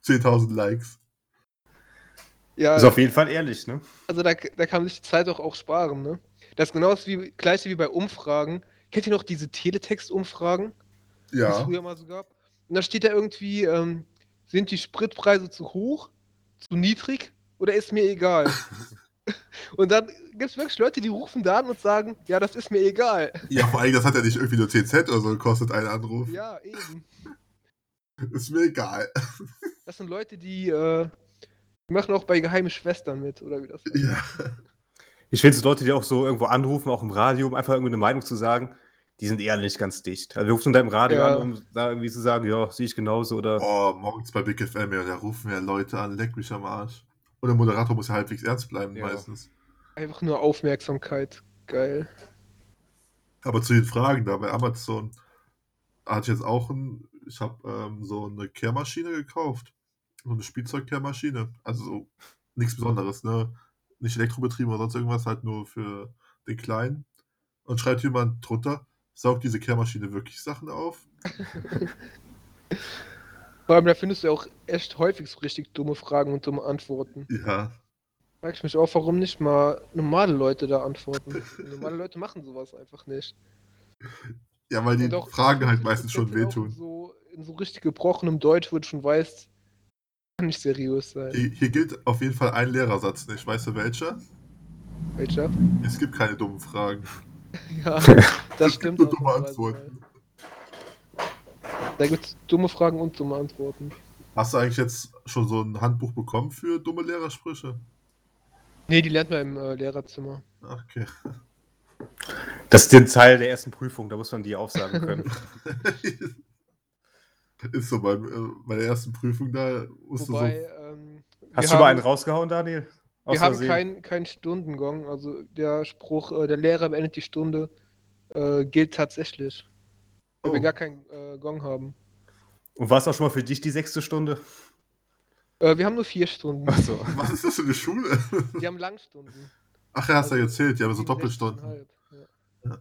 10.000 Likes. Ja, Ist auf jeden Fall ehrlich, ne? also da, da kann man sich die Zeit doch auch sparen, ne? Das ist genau das wie, gleiche wie bei Umfragen. Kennt ihr noch diese Teletext-Umfragen, die es Ja. früher mal so gab? Und da steht da irgendwie, ähm, sind die Spritpreise zu hoch, zu niedrig oder ist mir egal? Und dann gibt es wirklich Leute, die rufen da an und sagen, ja, das ist mir egal. Ja, vor allem, das hat ja nicht irgendwie nur 10 Cent oder so gekostet, ein Anruf. Ja, eben. Ist mir egal. Das sind Leute, die, äh, die machen auch bei geheimen Schwestern mit, oder wie das heißt. Ja. Ich finde es Leute, die auch so irgendwo anrufen, auch im Radio, um einfach irgendwie eine Meinung zu sagen, die sind eher nicht ganz dicht. Also wir rufen da im Radio Ja. an, um da irgendwie zu sagen, ja, sehe ich genauso oder Oh, morgens bei Big FM, ja, da rufen ja Leute an, leck mich am Arsch. Und der Moderator muss ja halbwegs ernst bleiben Ja. meistens. Einfach nur Aufmerksamkeit. Geil. Aber zu den Fragen da bei Amazon hatte ich jetzt auch ein, ich habe ähm, so eine Kehrmaschine gekauft. So eine Spielzeugkehrmaschine. Also so nichts Besonderes, ne? Nicht elektrobetrieben oder sonst irgendwas, halt nur für den Kleinen. Und schreibt jemand drunter, saugt diese Kehrmaschine wirklich Sachen auf? Vor allem, da findest du ja auch echt häufig so richtig dumme Fragen und dumme Antworten. Ja. Frag ich mich auch, warum nicht mal normale Leute da antworten. normale Leute machen sowas einfach nicht. Ja, weil die auch Fragen halt 50% meistens schon auch wehtun. So, in so richtig gebrochenem Deutsch, wo du schon weißt, kann nicht seriös sein. Hier, hier gilt auf jeden Fall ein Lehrersatz nicht. Weißt du welcher? Welcher? Es gibt keine dummen Fragen. Ja, Es das gibt stimmt. nur dumme Antworten. Mal. Da gibt es dumme Fragen und dumme Antworten. Hast du eigentlich jetzt schon so ein Handbuch bekommen für dumme Lehrersprüche? Nee, die lernt man im äh, Lehrerzimmer. Okay. das ist der Teil der ersten Prüfung, da muss man die aufsagen können. Ist so, bei, äh, bei der ersten Prüfung da musst Wobei, du ähm, Hast du mal haben- einen rausgehauen, Daniel? Aus Wir haben keinen kein Stundengong. Also der Spruch, äh, der Lehrer beendet die Stunde, äh, gilt tatsächlich. Weil wir Oh. gar keinen äh, Gong haben. Und war es auch schon mal für dich die sechste Stunde? Äh, wir haben nur vier Stunden. Achso. so, was ist das für eine Schule? Die haben Langstunden. Ach ja, hast du ja Also, erzählt, die haben so 67,5, Doppelstunden. Ja.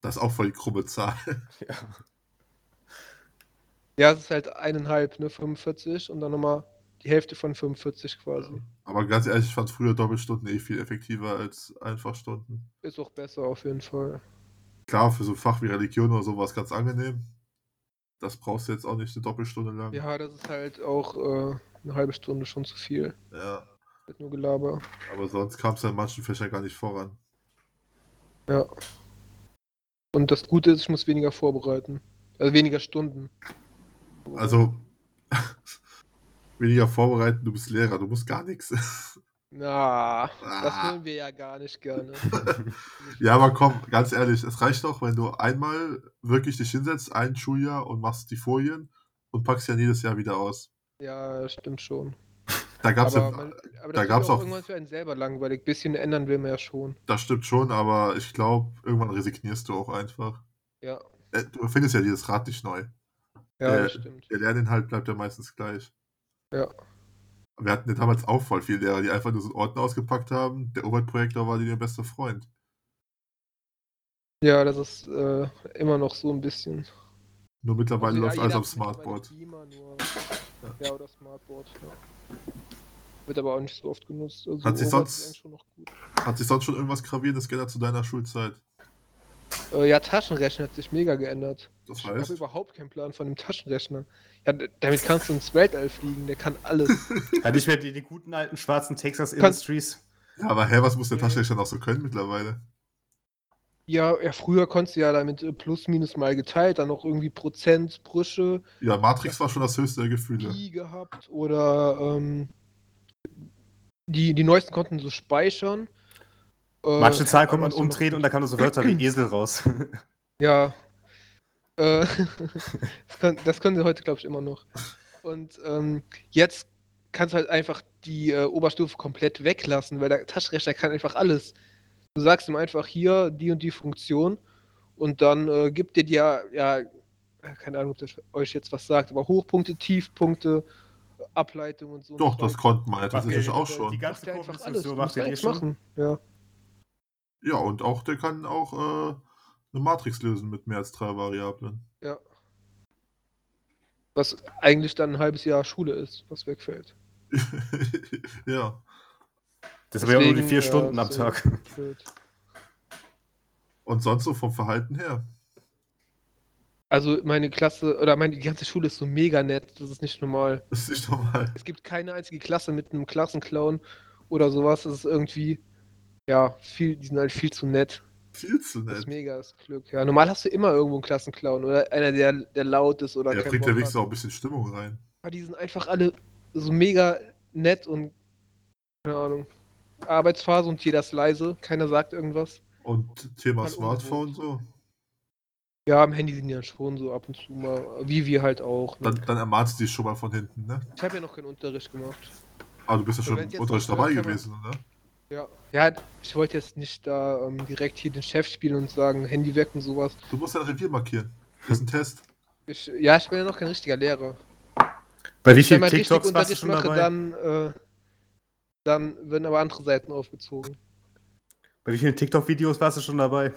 Das ist auch voll die krumme Zahl. Ja. ja, es ist halt eineinhalb, ne, 45 und dann nochmal die Hälfte von 45 quasi. Aber ganz ehrlich, ich fand früher Doppelstunden eh viel effektiver als Einfachstunden. Ist auch besser auf jeden Fall. Klar, für so ein Fach wie Religion oder so war es ganz angenehm. Das brauchst du jetzt auch nicht eine Doppelstunde lang. Ja, das ist halt auch äh, eine halbe Stunde schon zu viel. Ja, Mit nur Gelaber. aber sonst kam es ja in manchen Fächern gar nicht voran. Ja. Und das Gute ist, ich muss weniger vorbereiten. Also weniger Stunden. Also, weniger vorbereiten, du bist Lehrer, du musst gar nichts. Na, das Ah. wollen wir ja gar nicht gerne. Ja, aber komm, ganz ehrlich, es reicht doch, wenn du einmal wirklich dich hinsetzt, ein Schuljahr und machst die Folien und packst ja jedes Jahr wieder aus. Ja, stimmt schon. Da gab's aber ja, man, aber da das gab's wird auch- irgendwann für einen selber langweilig. Bisschen ändern will man ja schon. das stimmt schon, aber ich glaube, irgendwann resignierst du auch einfach. Ja, Äh, Du findest ja dieses Rad nicht neu. ja, Äh, das stimmt. Der Lerninhalt bleibt ja meistens gleich. Ja. Wir hatten ja damals auch voll viele Lehrer, die einfach nur so einen Ordner ausgepackt haben. Der Oberprojektor war ihr bester Freund. Ja, das ist äh, immer noch so ein bisschen. Nur mittlerweile Also, ja, läuft jeder alles am mittlerweile Smartboard. Beamer, nur, ja, oder Smartboard. Ja. Wird aber auch nicht so oft genutzt. Also Hat sich sonst-. Hat sich sonst schon irgendwas Gravierendes geändert zu deiner Schulzeit? Äh, ja, Taschenrechner hat sich mega geändert. Das Ich habe heißt? überhaupt keinen Plan von dem Taschenrechner. Ja, damit kannst du ins Weltall fliegen, der kann alles. Hatte ich mir die, die guten alten schwarzen Texas Industries. Ja, aber hä, was muss der Nee. Taschenrechner noch so können mittlerweile? ja, ja, früher konntest du ja damit äh, plus minus mal geteilt, dann noch irgendwie Prozent, Brüche, Ja, Matrix war schon das höchste der Gefühle. Pi gehabt oder ähm, die, die neuesten konnten so speichern. Äh, Manche Zahlen keine konnte man umdrehen und da kamen so Wörter wie Esel raus. Ja. Äh, das, können, das können sie heute, glaube ich, immer noch. Und ähm, jetzt kannst du halt einfach die äh, Oberstufe komplett weglassen, weil der Taschenrechner kann einfach alles. Du sagst ihm einfach hier die und die Funktion und dann äh, gibt dir die ja, ja, keine Ahnung, ob das euch jetzt was sagt, aber Hochpunkte, Tiefpunkte, Ableitung und so. Doch, und das konnten wir tatsächlich der- auch die schon. ganze Macht der einfach Kurvendiskussion macht gar eh schon. machen. Ja. Ja, und auch der kann auch äh, eine Matrix lösen mit mehr als drei Variablen. ja. Was eigentlich dann ein halbes Jahr Schule ist, was wegfällt. ja. Das aber ja nur die vier ja, Stunden am. Tag. Blöd. Und sonst so vom Verhalten her. Also meine Klasse oder meine die ganze Schule ist so mega nett, das ist nicht normal. Das ist nicht normal. Es gibt keine einzige Klasse mit einem Klassenclown oder sowas. Das ist irgendwie ja viel, die sind halt viel zu nett. Viel zu Das ist nett. mega das Glück. Ja, normal hast du immer irgendwo einen Klassenclown oder einer, der, der laut ist oder Der keinen bringt ja Bock wenigstens auch ein bisschen Stimmung rein. Aber die sind einfach alle so mega nett und keine Ahnung. Arbeitsphase und jeder ist leise, keiner sagt irgendwas. Und Thema Mal Smartphone ungewohnt. so. Ja, am Handy sind die ja schon so ab und zu mal, wie wir halt auch. Ne? Dann, dann ermahnst du dich schon mal von hinten, ne? Ich habe ja noch keinen Unterricht gemacht. Aber du bist ja schon im Unterricht dabei gewesen, ne? Ja. Ja, ich wollte jetzt nicht da ähm, direkt hier den Chef spielen und sagen, Handy weg und sowas. Du musst dein Revier markieren. Das ist ein Test. Ich, ja, ich bin ja noch kein richtiger Lehrer. Bei wie vielen TikToks warst du schon mache, dabei? dann, äh, dann werden aber andere Seiten aufgezogen. Bei wie vielen TikTok-Videos warst du schon dabei?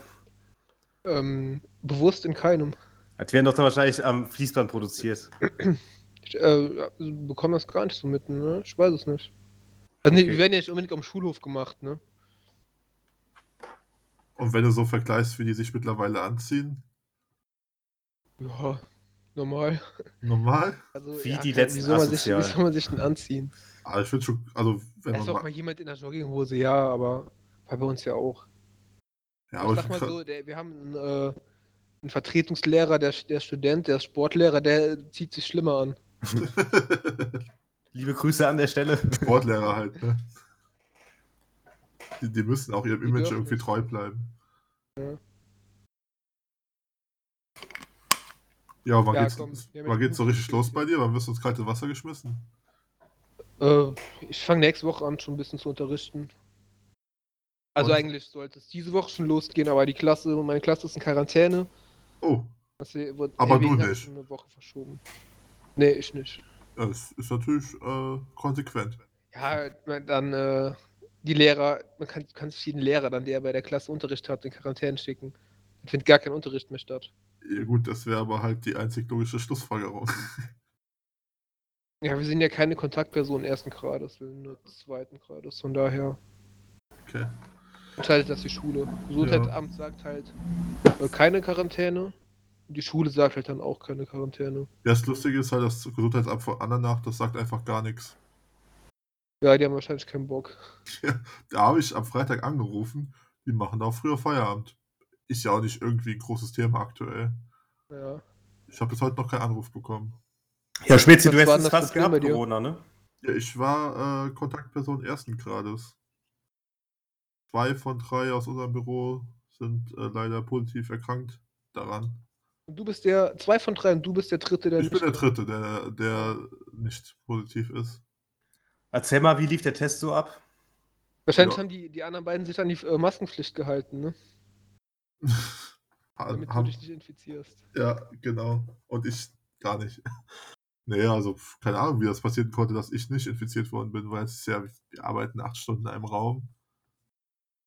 Ähm, bewusst in keinem. Die werden doch dann wahrscheinlich am Fließband produziert. Ich äh, bekomme das gar nicht so mit, ne? Ich weiß es nicht. Also, nee, Okay. die werden ja nicht unbedingt am Schulhof gemacht, ne? Und wenn du so vergleichst, wie die sich mittlerweile anziehen, Ja, normal. normal. Also, Wie die keine- letzten wie soll, man sich, wie soll man sich denn anziehen? Aber ich finde schon, also wenn man ist auch mal, mal jemand in der Jogginghose, ja, aber bei uns ja auch. ja, ich aber sag ich mal find so, der, wir haben einen, äh, einen Vertretungslehrer, der, der Student, der Sportlehrer, der zieht sich schlimmer an. Liebe Grüße an der Stelle. Sportlehrer halt, ne? Die, die müssen auch ihrem Die Image irgendwie nicht. treu bleiben. Ja, wann Ja, geht's, komm, wann jetzt geht's so richtig los bei dir? Wann wirst du ins kalte Wasser geschmissen? Äh, ich fange nächste Woche an, schon ein bisschen zu unterrichten. Also Und? eigentlich sollte es diese Woche schon losgehen, aber die Klasse, meine Klasse ist in Quarantäne. Oh, Das wird Aber du nicht. eine Woche verschoben. Nee, ich nicht. Das ist natürlich äh, konsequent. Ja, dann äh, die Lehrer, man kann, kann sich jeden Lehrer dann, der bei der Klasse Unterricht hat, in Quarantäne schicken. Dann findet gar kein Unterricht mehr statt. Ja, gut, das wäre aber halt die einzig logische Schlussfolgerung. Ja, wir sind ja keine Kontaktpersonen ersten Grades, wir sind nur zweiten Grades, von daher Okay. entscheidet das die Schule. Gesundheitsamt sagt halt äh, keine Quarantäne. Die Schule sagt halt dann auch keine Quarantäne. Ja, das Lustige ist halt, das Gesundheitsamt von Andernach, das sagt einfach gar nichts. Ja, die haben wahrscheinlich keinen Bock. Da habe ich am Freitag angerufen, die machen da auch früher Feierabend. Ist ja auch nicht irgendwie ein großes Thema aktuell. Ja. Ich habe bis heute noch keinen Anruf bekommen. Ja, Was du hättest fast gehabt? Corona, ne? Ja, ich war äh, Kontaktperson ersten Grades. Zwei von drei aus unserem Büro sind äh, leider positiv erkrankt daran. Und du bist der, zwei von drei und du bist der dritte, der Ich bin nicht der. Dritte, der, der nicht positiv ist. Erzähl mal, wie lief der Test so ab? Wahrscheinlich Ja. haben die, die anderen beiden sich an die äh, Maskenpflicht gehalten, ne? Damit du Haben- dich nicht infizierst. Ja, genau. Und ich gar nicht. Nee, also keine Ahnung, wie das passieren konnte, dass ich nicht infiziert worden bin, weil es ist ja, wir arbeiten acht Stunden in einem Raum.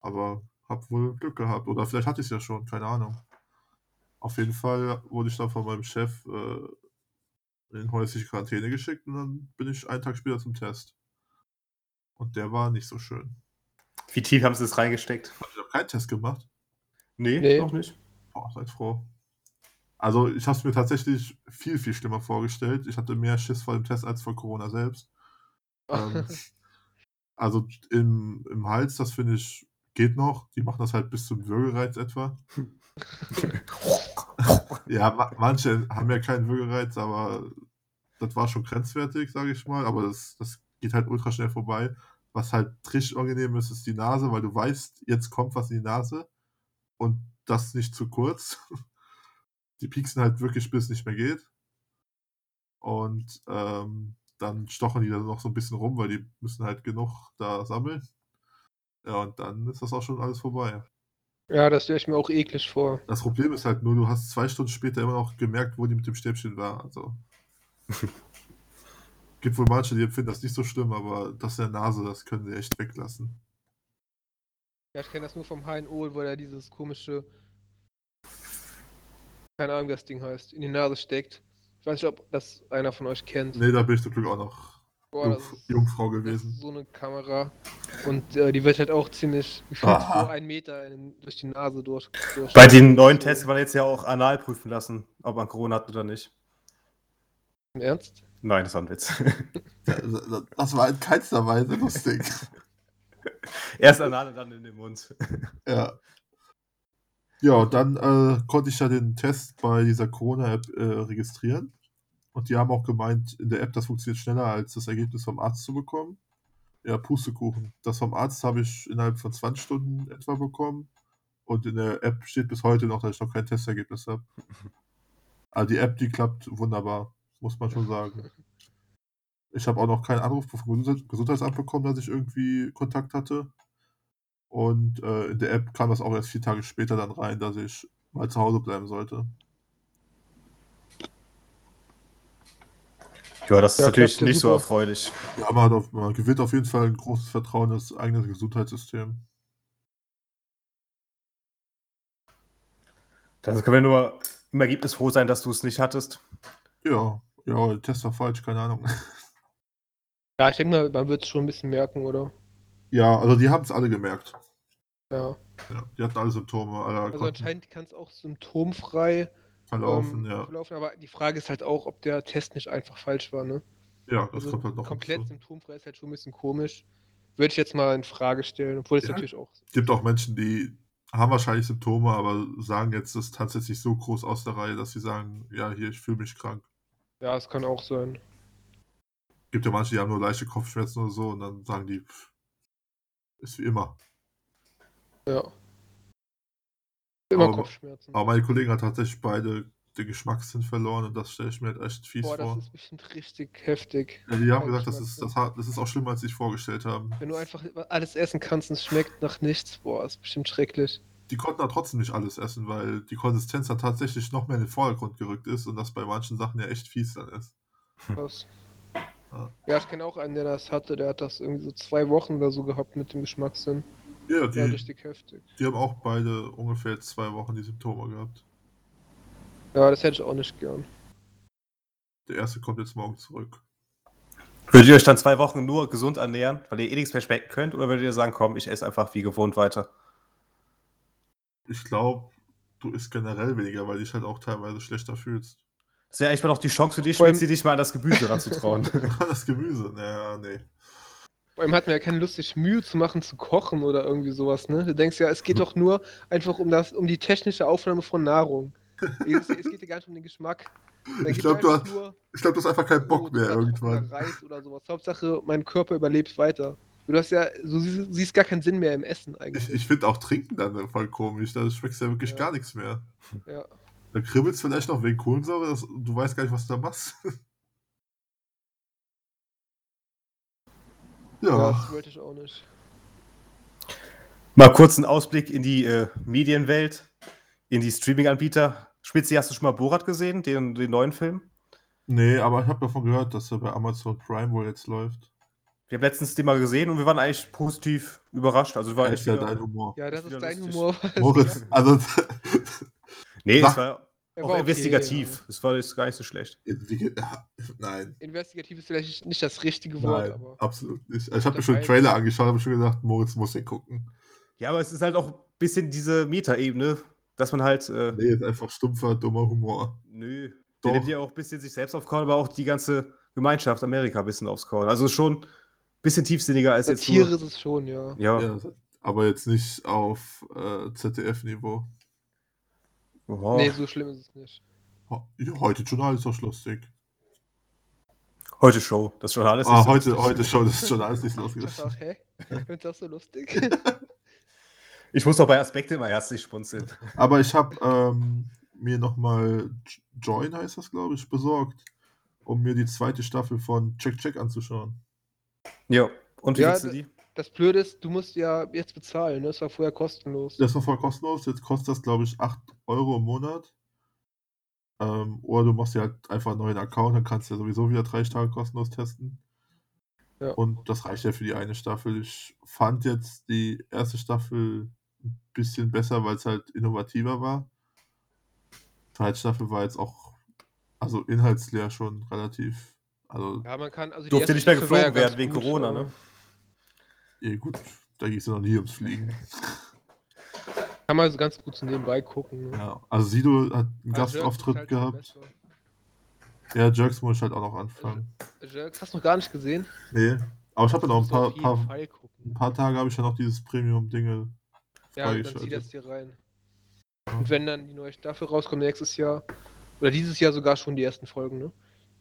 Aber hab wohl Glück gehabt. Oder vielleicht hatte ich es ja schon, keine Ahnung. Auf jeden Fall wurde ich dann von meinem Chef äh, in häusliche Quarantäne geschickt und dann bin ich einen Tag später zum Test. Und der war nicht so schön. Wie tief haben sie es reingesteckt? Ich habe keinen Test gemacht. Nee, Nee. noch nicht. Boah, seid froh. Also, ich habe es mir tatsächlich viel, viel schlimmer vorgestellt. Ich hatte mehr Schiss vor dem Test als vor Corona selbst. Ähm, also, im, im Hals, das finde ich, geht noch. Die machen das halt bis zum Würgereiz etwa. Ja, ma manche haben ja keinen Würgereiz, aber das war schon grenzwertig, sage ich mal. Aber das, das geht halt ultra schnell vorbei. Was halt richtig unangenehm ist, ist die Nase, weil du weißt, jetzt kommt was in die Nase und das nicht zu kurz. Die pieksen halt wirklich, bis es nicht mehr geht. Und ähm, dann stochen die dann noch so ein bisschen rum, weil die müssen halt genug da sammeln. Ja, und dann ist das auch schon alles vorbei. Ja, das stelle ich mir auch eklig vor. Das Problem ist halt nur, du hast zwei Stunden später immer noch gemerkt, wo die mit dem Stäbchen war. Also. Gibt wohl manche, die empfinden das nicht so schlimm, aber das in der Nase, das können sie echt weglassen. Ja, ich kenne das nur vom HNO, wo er dieses komische, keine Ahnung, wie das Ding heißt, in die Nase steckt. Ich weiß nicht, ob das einer von euch kennt. Nee, da bin ich zum Glück auch noch Boah, das Jungf ist, Jungfrau das ist gewesen. so eine Kamera. Und äh, die wird halt auch ziemlich gefühlt so einen Meter in, durch die Nase durch. durch Bei den neuen Tests kann man jetzt ja auch anal prüfen lassen, ob man Corona hat oder nicht. Im Ernst? Nein, das war ein Witz. Das war in keinster Weise lustig. Erst anal und dann in den Mund. Ja. Ja, und dann äh, konnte ich ja den Test bei dieser Corona-App äh, registrieren. Und die haben auch gemeint, in der App, das funktioniert schneller, als das Ergebnis vom Arzt zu bekommen. Ja, Pustekuchen. Das vom Arzt habe ich innerhalb von 20 Stunden etwa bekommen. Und in der App steht bis heute noch, dass ich noch kein Testergebnis habe. Aber die App, die klappt wunderbar, muss man schon sagen. Ich habe auch noch keinen Anruf vom Gesundheits- Gesundheitsamt bekommen, dass ich irgendwie Kontakt hatte. Und äh, in der App kam das auch erst vier Tage später dann rein, dass ich mal zu Hause bleiben sollte. Ja, das ist Ja, natürlich nicht so erfreulich. Ja, man, hat auf, man gewinnt auf jeden Fall ein großes Vertrauen in das eigene Gesundheitssystem. Dann können wir nur im Ergebnis froh sein, dass du es nicht hattest. Ja, ja, der Test war falsch, keine Ahnung. Ja, ich denke mal, man wird es schon ein bisschen merken, oder? Ja, also die haben es alle gemerkt. Ja. Ja, die hatten alle Symptome, alle Also konnten anscheinend kann es auch symptomfrei verlaufen, ähm, ja. verlaufen, aber die Frage ist halt auch, ob der Test nicht einfach falsch war, ne? Ja, das Also kommt halt noch komplett hinzu. symptomfrei ist halt schon ein bisschen komisch. Würde ich jetzt mal in Frage stellen, obwohl es Ja. natürlich auch. gibt auch Menschen, die haben wahrscheinlich Symptome, aber sagen jetzt, das jetzt nicht so groß aus der Reihe, dass sie sagen, ja, hier, ich fühle mich krank. Ja, es kann auch sein. Gibt ja manche, die haben nur leichte Kopfschmerzen oder so und dann sagen die, pff, ist wie immer. Ja. Immer Aber- Kopfschmerzen. Aber meine Kollegin hat tatsächlich beide den Geschmackssinn verloren und das stelle ich mir halt echt fies Boah, das vor. ist bestimmt richtig heftig. Ja, die haben gesagt, das ist, das, hat- das ist auch schlimmer, als sie sich vorgestellt haben. Wenn du einfach alles essen kannst und es schmeckt nach nichts, boah, ist bestimmt schrecklich. Die konnten aber trotzdem nicht alles essen, weil die Konsistenz dann tatsächlich noch mehr in den Vordergrund gerückt ist und das bei manchen Sachen ja echt fies dann ist. Krass. Ja. Ja, ich kenne auch einen, der das hatte, der hat das irgendwie so zwei Wochen oder so gehabt mit dem Geschmackssinn. Ja, Ja, die, richtig heftig. die haben auch beide ungefähr zwei Wochen die Symptome gehabt. Ja, das hätte ich auch nicht gern. Der erste kommt jetzt morgen zurück. Würdet ihr euch dann zwei Wochen nur gesund ernähren, weil ihr eh nichts mehr schmecken könnt? Oder würdet ihr sagen, komm, ich esse einfach wie gewohnt weiter? Ich glaube, du isst generell weniger, weil du dich halt auch teilweise schlechter fühlst. Das wäre eigentlich mal noch die Chance für dich, Vor allem- Schmitzi, dich mal an das Gemüse ranzutrauen. das Gemüse, naja, nee. Vor allem hat man ja keine Lust, sich Mühe zu machen, zu kochen oder irgendwie sowas, ne? Du denkst ja, es geht doch nur einfach um das, um die technische Aufnahme von Nahrung. Es, es geht ja gar nicht um den Geschmack. Da Ich glaube, du, hast- ich glaub, du hast einfach keinen so Bock mehr irgendwann. Reis oder sowas. Hauptsache, mein Körper überlebt weiter. Du hast ja, du siehst, siehst gar keinen Sinn mehr im Essen eigentlich. Ich, ich finde auch Trinken dann voll komisch. Da schmeckst du ja wirklich Ja. gar nichts mehr. ja. Da kribbelst du vielleicht noch wegen Kohlensäure, das, du weißt gar nicht, was du da machst. ja, ja, das wollte ich auch nicht. mal kurz einen Ausblick in die äh, Medienwelt, in die Streaming-Anbieter. Spitzi, hast du schon mal Borat gesehen, den, den neuen Film? nee, aber ich habe davon gehört, dass er bei Amazon Prime wohl jetzt läuft. Wir haben letztens den mal gesehen und wir waren eigentlich positiv überrascht. Also war Das echt ist ja dein Humor. Ja, das ist dein lustig. Humor. Moritz, also Nee, Sag- es war auch okay, investigativ. Es war jetzt gar nicht so schlecht. nein. Investigativ ist vielleicht nicht das richtige Wort, nein, aber. absolut nicht. Ich habe mir Das schon den heißt- Trailer angeschaut, habe schon gedacht, Moritz muss den gucken. Ja, aber es ist halt auch ein bisschen diese Metaebene, dass man halt. Äh, Nee, ist einfach stumpfer, dummer Humor. Nö. Doch. Der nimmt ja auch ein bisschen sich selbst aufs Korn, aber auch die ganze Gemeinschaft Amerika ein bisschen aufs Korn. Also schon ein bisschen tiefsinniger als jetzt Satire nur. ist es schon, ja. Ja. Ja, aber jetzt nicht auf äh, ZDF-Niveau. Oh. Nee, so schlimm ist es nicht. Ja, heute Journal ist doch lustig. Heute Show. Das Journal ist Ah, nicht so heute, lustig. heute schon, das Journal ist nicht Ich lustig. dachte auch, hä? Du das so lustig? Ich muss doch bei Aspekte immer herzlich schmunzeln. Aber ich habe ähm, mir nochmal Join, heißt das, glaube ich, besorgt, um mir die zweite Staffel von Check Check anzuschauen. Ja. Und wie Ja, findest du die? Das Blöde ist, du musst ja jetzt bezahlen, ne? Das war vorher kostenlos. Das war voll kostenlos, jetzt kostet das, glaube ich, 8 Euro im Monat. Ähm, oder du machst dir halt einfach einen neuen Account, dann kannst du ja sowieso wieder drei Tage kostenlos testen. Ja. Und das reicht ja für die eine Staffel. Ich fand jetzt die erste Staffel ein bisschen besser, weil es halt innovativer war. Die zweite Staffel war jetzt auch, also inhaltsleer schon relativ, also, Ja, man kann, also die Durfte erste nicht mehr ja geflogen werden wegen gut, Corona, ne? Eh gut, da ging es ja noch nie ums Fliegen. Kann man so ganz gut so nebenbei gucken. Ne? Ja, also Sido hat einen Aber Gastauftritt halt gehabt. Ja, Jerks muss ich halt auch noch anfangen. Jerks hast du noch gar nicht gesehen? Nee, aber ich habe ja noch ein paar, paar, ein paar Tage habe ich ja noch dieses Premium-Dinge Ja, dann zieh das hier rein. Und wenn dann die neue Staffel rauskommt nächstes Jahr, oder dieses Jahr sogar schon die ersten Folgen, ne?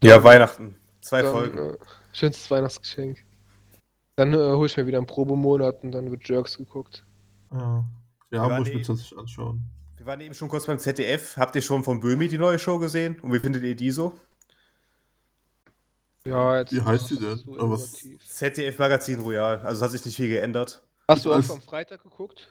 Ja, Weihnachten. Zwei Dann, Folgen. Äh, schönstes Weihnachtsgeschenk. Dann äh, hole ich mir wieder einen Probemonat und dann wird Jerks geguckt. Ja, ja Wir waren muss ich mir tatsächlich anschauen. Wir waren eben schon kurz beim ZDF. Habt ihr schon von Böhmi die neue Show gesehen? Und wie findet ihr die so? Ja, jetzt Wie heißt die denn? so Aber was-. ZDF Magazin Royal. Also es hat sich nicht viel geändert. Hast du auch Alles- am Freitag geguckt?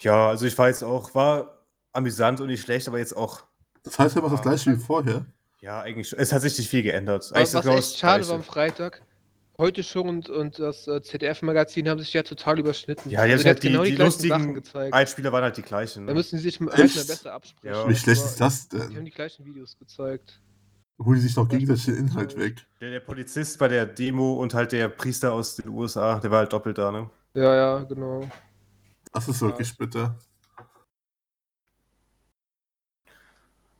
Ja, also ich war jetzt auch, war amüsant und nicht schlecht, aber jetzt auch, Das heißt ja was das gleiche wie vorher. ja, eigentlich, es hat sich nicht viel geändert. Was, ist was genau echt das schade war am Freitag. Heute schon und, und das äh, ZDF-Magazin haben sich ja total überschnitten. Ja, die, Also haben halt die, genau die, gleichen lustigen. Einspieler waren halt die gleichen. Da Ne? müssen sie sich mal besser absprechen. Ja. Wie schlecht ist das Die haben denn? die gleichen Videos gezeigt. Holen die sich noch Was gegenseitig den Inhalt weg? Der, der Polizist bei der Demo und halt der Priester aus den USA, der war halt doppelt da, ne? Ja, ja, genau. Das ist wirklich bitter.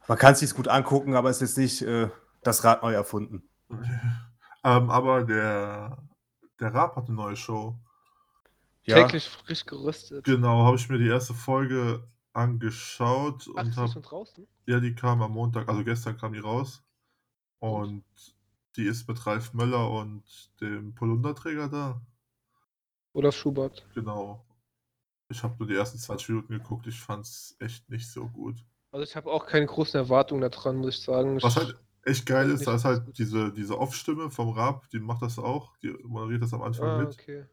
Man kann es sich gut angucken, aber es ist jetzt nicht äh, das Rad neu erfunden. ähm, aber der, der Raab hat eine neue Show. Ja, Täglich frisch gerüstet. Genau, habe ich mir die erste Folge angeschaut Ach, und habe schon draußen? Ja, die kam am Montag, also gestern kam die raus. Und die ist mit Ralf Möller und dem Polunderträger da. Oder Schubert? Genau. Ich habe nur die ersten 20 Minuten geguckt, ich fand's echt nicht so gut. Also ich habe auch keine großen Erwartungen daran, muss ich sagen. Was halt echt geil ist, da ist halt diese, diese Off-Stimme vom Raab, die macht das auch, die moderiert das am Anfang ah, mit. okay.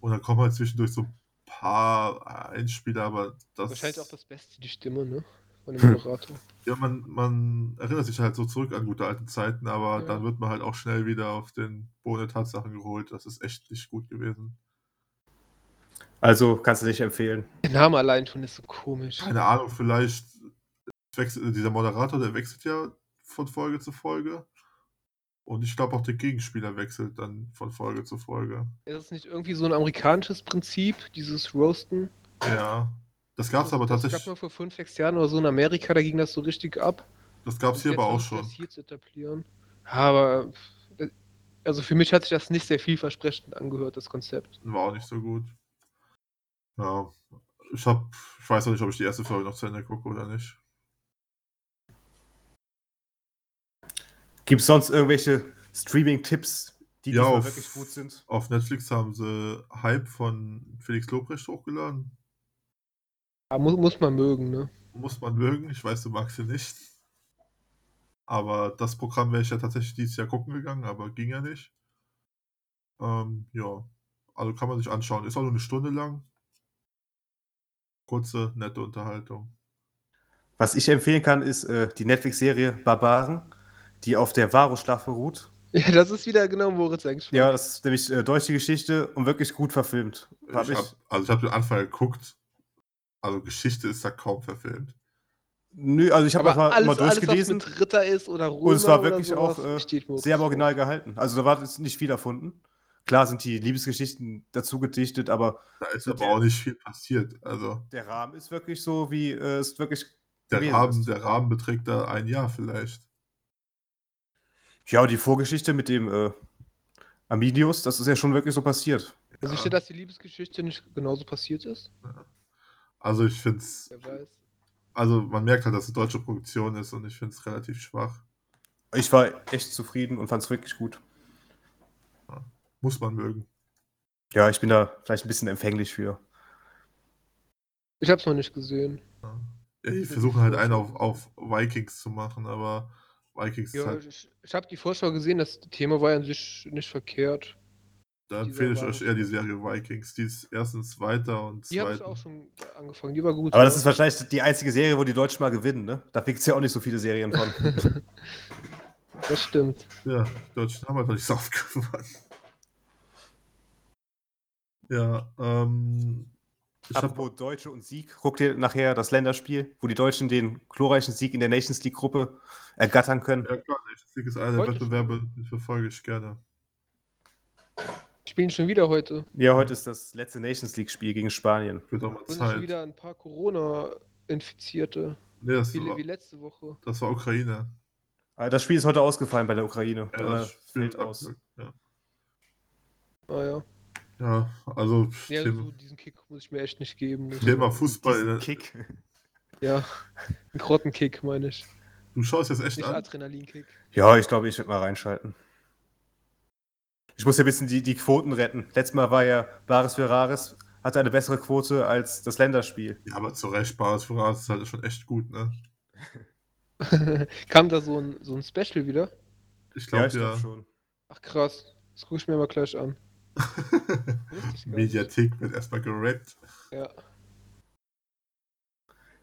Und dann kommen halt zwischendurch so ein paar Einspieler, aber das. Wahrscheinlich auch das Beste, die Stimme, ne? Von dem Moderator. Ja, man, man erinnert sich halt so zurück an gute alte Zeiten, aber Ja. dann wird man halt auch schnell wieder auf den Boden der Tatsachen geholt. Das ist echt nicht gut gewesen. Also kannst du nicht empfehlen. Der Name allein schon ist so komisch. Keine Ahnung, vielleicht wechselt dieser Moderator, der wechselt ja von Folge zu Folge. Und ich glaube auch der Gegenspieler wechselt dann von Folge zu Folge. Ist das nicht irgendwie so ein amerikanisches Prinzip, dieses Roasten? Ja. Das gab es aber Das gab tatsächlich. mal vor fünf, sechs Jahren oder so in Amerika, da ging das so richtig ab. Das gab es hier aber auch schon. das hier zu etablieren. Aber äh, also für mich hat sich das nicht sehr vielversprechend angehört, das Konzept. War auch nicht so gut. Ja. Ich hab, ich weiß noch nicht, ob ich die erste Folge noch zu Ende gucke oder nicht. Gibt es sonst irgendwelche Streaming-Tipps, die Ja, auf- wirklich gut sind? Auf Netflix haben sie Hype von Felix Lobrecht hochgeladen. Aber muss, muss man mögen, ne? Muss man mögen. Ich weiß, du magst sie nicht. Aber das Programm wäre ich ja tatsächlich dieses Jahr gucken gegangen, aber ging ja nicht. Ähm, ja. Also kann man sich anschauen. Ist auch nur eine Stunde lang. Kurze, nette Unterhaltung. Was ich empfehlen kann, ist äh, die Netflix-Serie Barbaren, die auf der Varus-Schlacht beruht. Ja, das ist wieder genau Moritz eigentlich. Ja, das ist nämlich äh, deutsche Geschichte und wirklich gut verfilmt. Hab Ich ich, hab, also ich habe den Anfang geguckt. Also Geschichte ist da kaum verfilmt. nö, also ich habe einfach alles, mal alles, was durchgelesen mit Ritter ist oder Römer und es war wirklich sowas, auch äh, sehr. Original gehalten. Also da war jetzt nicht viel erfunden. Klar sind die Liebesgeschichten dazu gedichtet, aber Da ist aber der- auch nicht viel passiert. Also der Rahmen ist wirklich so, wie äh, es wirklich der Rahmen, ist. der Rahmen beträgt da ein Jahr vielleicht. Ja, und die Vorgeschichte mit dem äh, Arminius, das ist ja schon wirklich so passiert. Also Ja. steht, dass die Liebesgeschichte nicht genauso passiert ist? Also ich finde es, Wer weiß. also man merkt halt, dass es eine deutsche Produktion ist und ich finde es relativ schwach. Ich war echt zufrieden und fand es wirklich gut. Muss man mögen. Ja, ich bin da vielleicht ein bisschen empfänglich für. Ich hab's noch nicht gesehen. Ja, die versuchen halt einen auf, auf Vikings zu machen, aber Vikings Ja, halt, ich, ich habe die Vorschau gesehen, das Thema war ja an sich nicht verkehrt. da empfehle ich euch eher die Serie Vikings. Die ist erstens weiter und Die habe ich zweitens. auch schon angefangen, die war gut. Aber das ist wahrscheinlich die einzige Serie, wo die Deutschen mal gewinnen, ne? Da gibt es ja auch nicht so viele Serien von. Das stimmt. Ja, die Deutschen haben einfach nicht so aufgewandt. Ja, ähm. Ich hab, Apropos Deutsche und Sieg, guck dir nachher das Länderspiel, wo die Deutschen den glorreichen Sieg in der Nations League-Gruppe ergattern können. ja klar, Nations League ist einer der Wettbewerbe, die verfolge ich gerne. Spielen schon wieder heute. Ja, heute ist das letzte Nations League-Spiel gegen Spanien. Wird auch mal Und schon Zeit. wieder ein paar Corona-Infizierte. Nee, das, Wie, war, wie letzte Woche. das war Ukraine. Aber das Spiel ist heute ausgefallen bei der Ukraine. Ja, Äh, das fällt Spiel- aus. Ja. Ah ja. Ja, also Ja, Thema, so diesen Kick muss ich mir echt nicht geben. Das- Thema Fußball. Diesen Kick. Ja, ein Grottenkick meine ich. Du schaust jetzt echt Nicht an. Adrenalinkick. Ja, ich glaube, ich werde mal reinschalten. Ich muss ja ein bisschen die, die Quoten retten. Letztes Mal war ja Baris Ferraris, hatte eine bessere Quote als das Länderspiel. Ja, aber zu Recht, Baris Ferraz ist halt schon echt gut, ne? Kam da so ein, so ein Special wieder? Ich Ja, glaube ja. glaube schon. Ach krass. Das gucke ich mir mal gleich an. Mediathek wird erstmal gerappt. Ja.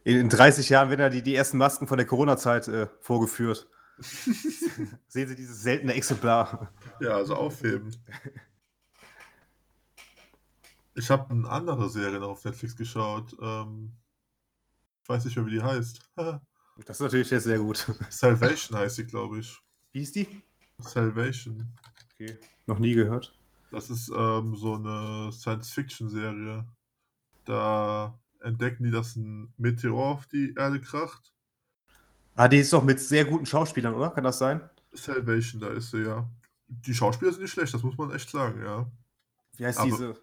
In, in 30 Jahren werden ja die, die ersten Masken von der Corona-Zeit äh, vorgeführt. Sehen Sie dieses seltene Exemplar. Ja, also aufheben. Ich habe eine andere Serie noch auf Netflix geschaut. Ähm, ich weiß nicht mehr, wie die heißt. Das ist natürlich jetzt sehr gut. Salvation heißt sie, glaube ich. Wie ist die? Salvation. Okay. Noch nie gehört. Das ist ähm, so eine Science-Fiction-Serie. Da entdecken die, dass ein Meteor auf die Erde kracht. Ah, die ist doch mit sehr guten Schauspielern, oder? Kann das sein? Salvation, da ist sie ja. Die Schauspieler sind nicht schlecht, das muss man echt sagen, ja. Wie heißt Aber- diese?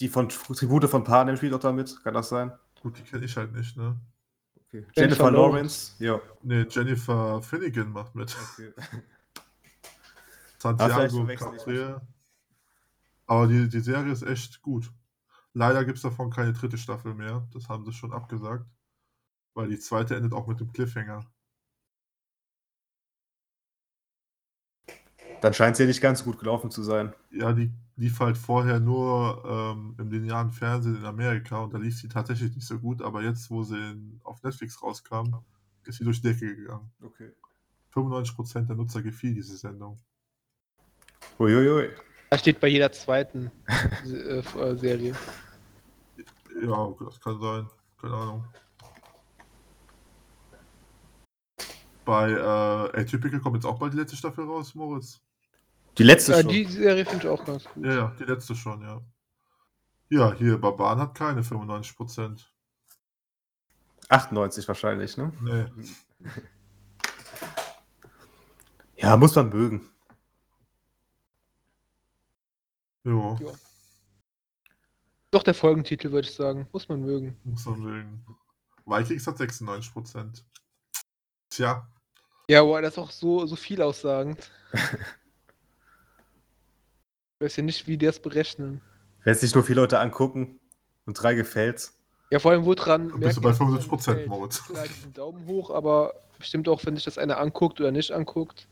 Die von Tribute von Panem spielt doch damit. Kann das sein? Gut, die kenne ich halt nicht, ne? Okay. Jennifer Jennifer Lawrence. Ja. Ne, Jennifer Finnegan macht mit. Okay. Santiago ich Cabrera. Aber die, die Serie ist echt gut. Leider gibt es davon keine dritte Staffel mehr. Das haben sie schon abgesagt. weil die zweite endet auch mit dem Cliffhanger. Dann scheint es ja nicht ganz gut gelaufen zu sein. Ja, die lief halt vorher nur ähm, im linearen Fernsehen in Amerika und da lief sie tatsächlich nicht so gut, aber jetzt, wo sie in, auf Netflix rauskam, ist sie durch die Decke gegangen. Okay. 95% der Nutzer gefiel diese Sendung. Uiuiui. Da steht bei jeder zweiten äh, äh, Serie. Ja, das kann sein. Keine Ahnung. Bei äh, Atypical kommt jetzt auch bald die letzte Staffel raus, Moritz. Die letzte Ja, schon. die Serie finde ich auch ganz gut. Ja, ja, die letzte schon, ja. Ja, hier, Barban hat keine 95%. 98 wahrscheinlich, ne? Nee. Ja, muss man mögen. Jo, Ja. Doch der Folgentitel, würde ich sagen. Muss man mögen. muss man mögen. Vikings hat 96%. Tja, Ja, boah, das ist auch so, so viel aussagend. Ich weiß ja nicht, wie die das berechnen. Wenn es sich nur viele Leute angucken und drei gefällt's. Ja, vor allem, woran. Dann bist du bei ihr, dass es 75%, einem gefällt? Moritz. Vielleicht einen Daumen hoch, aber bestimmt auch, wenn sich das einer anguckt oder nicht anguckt.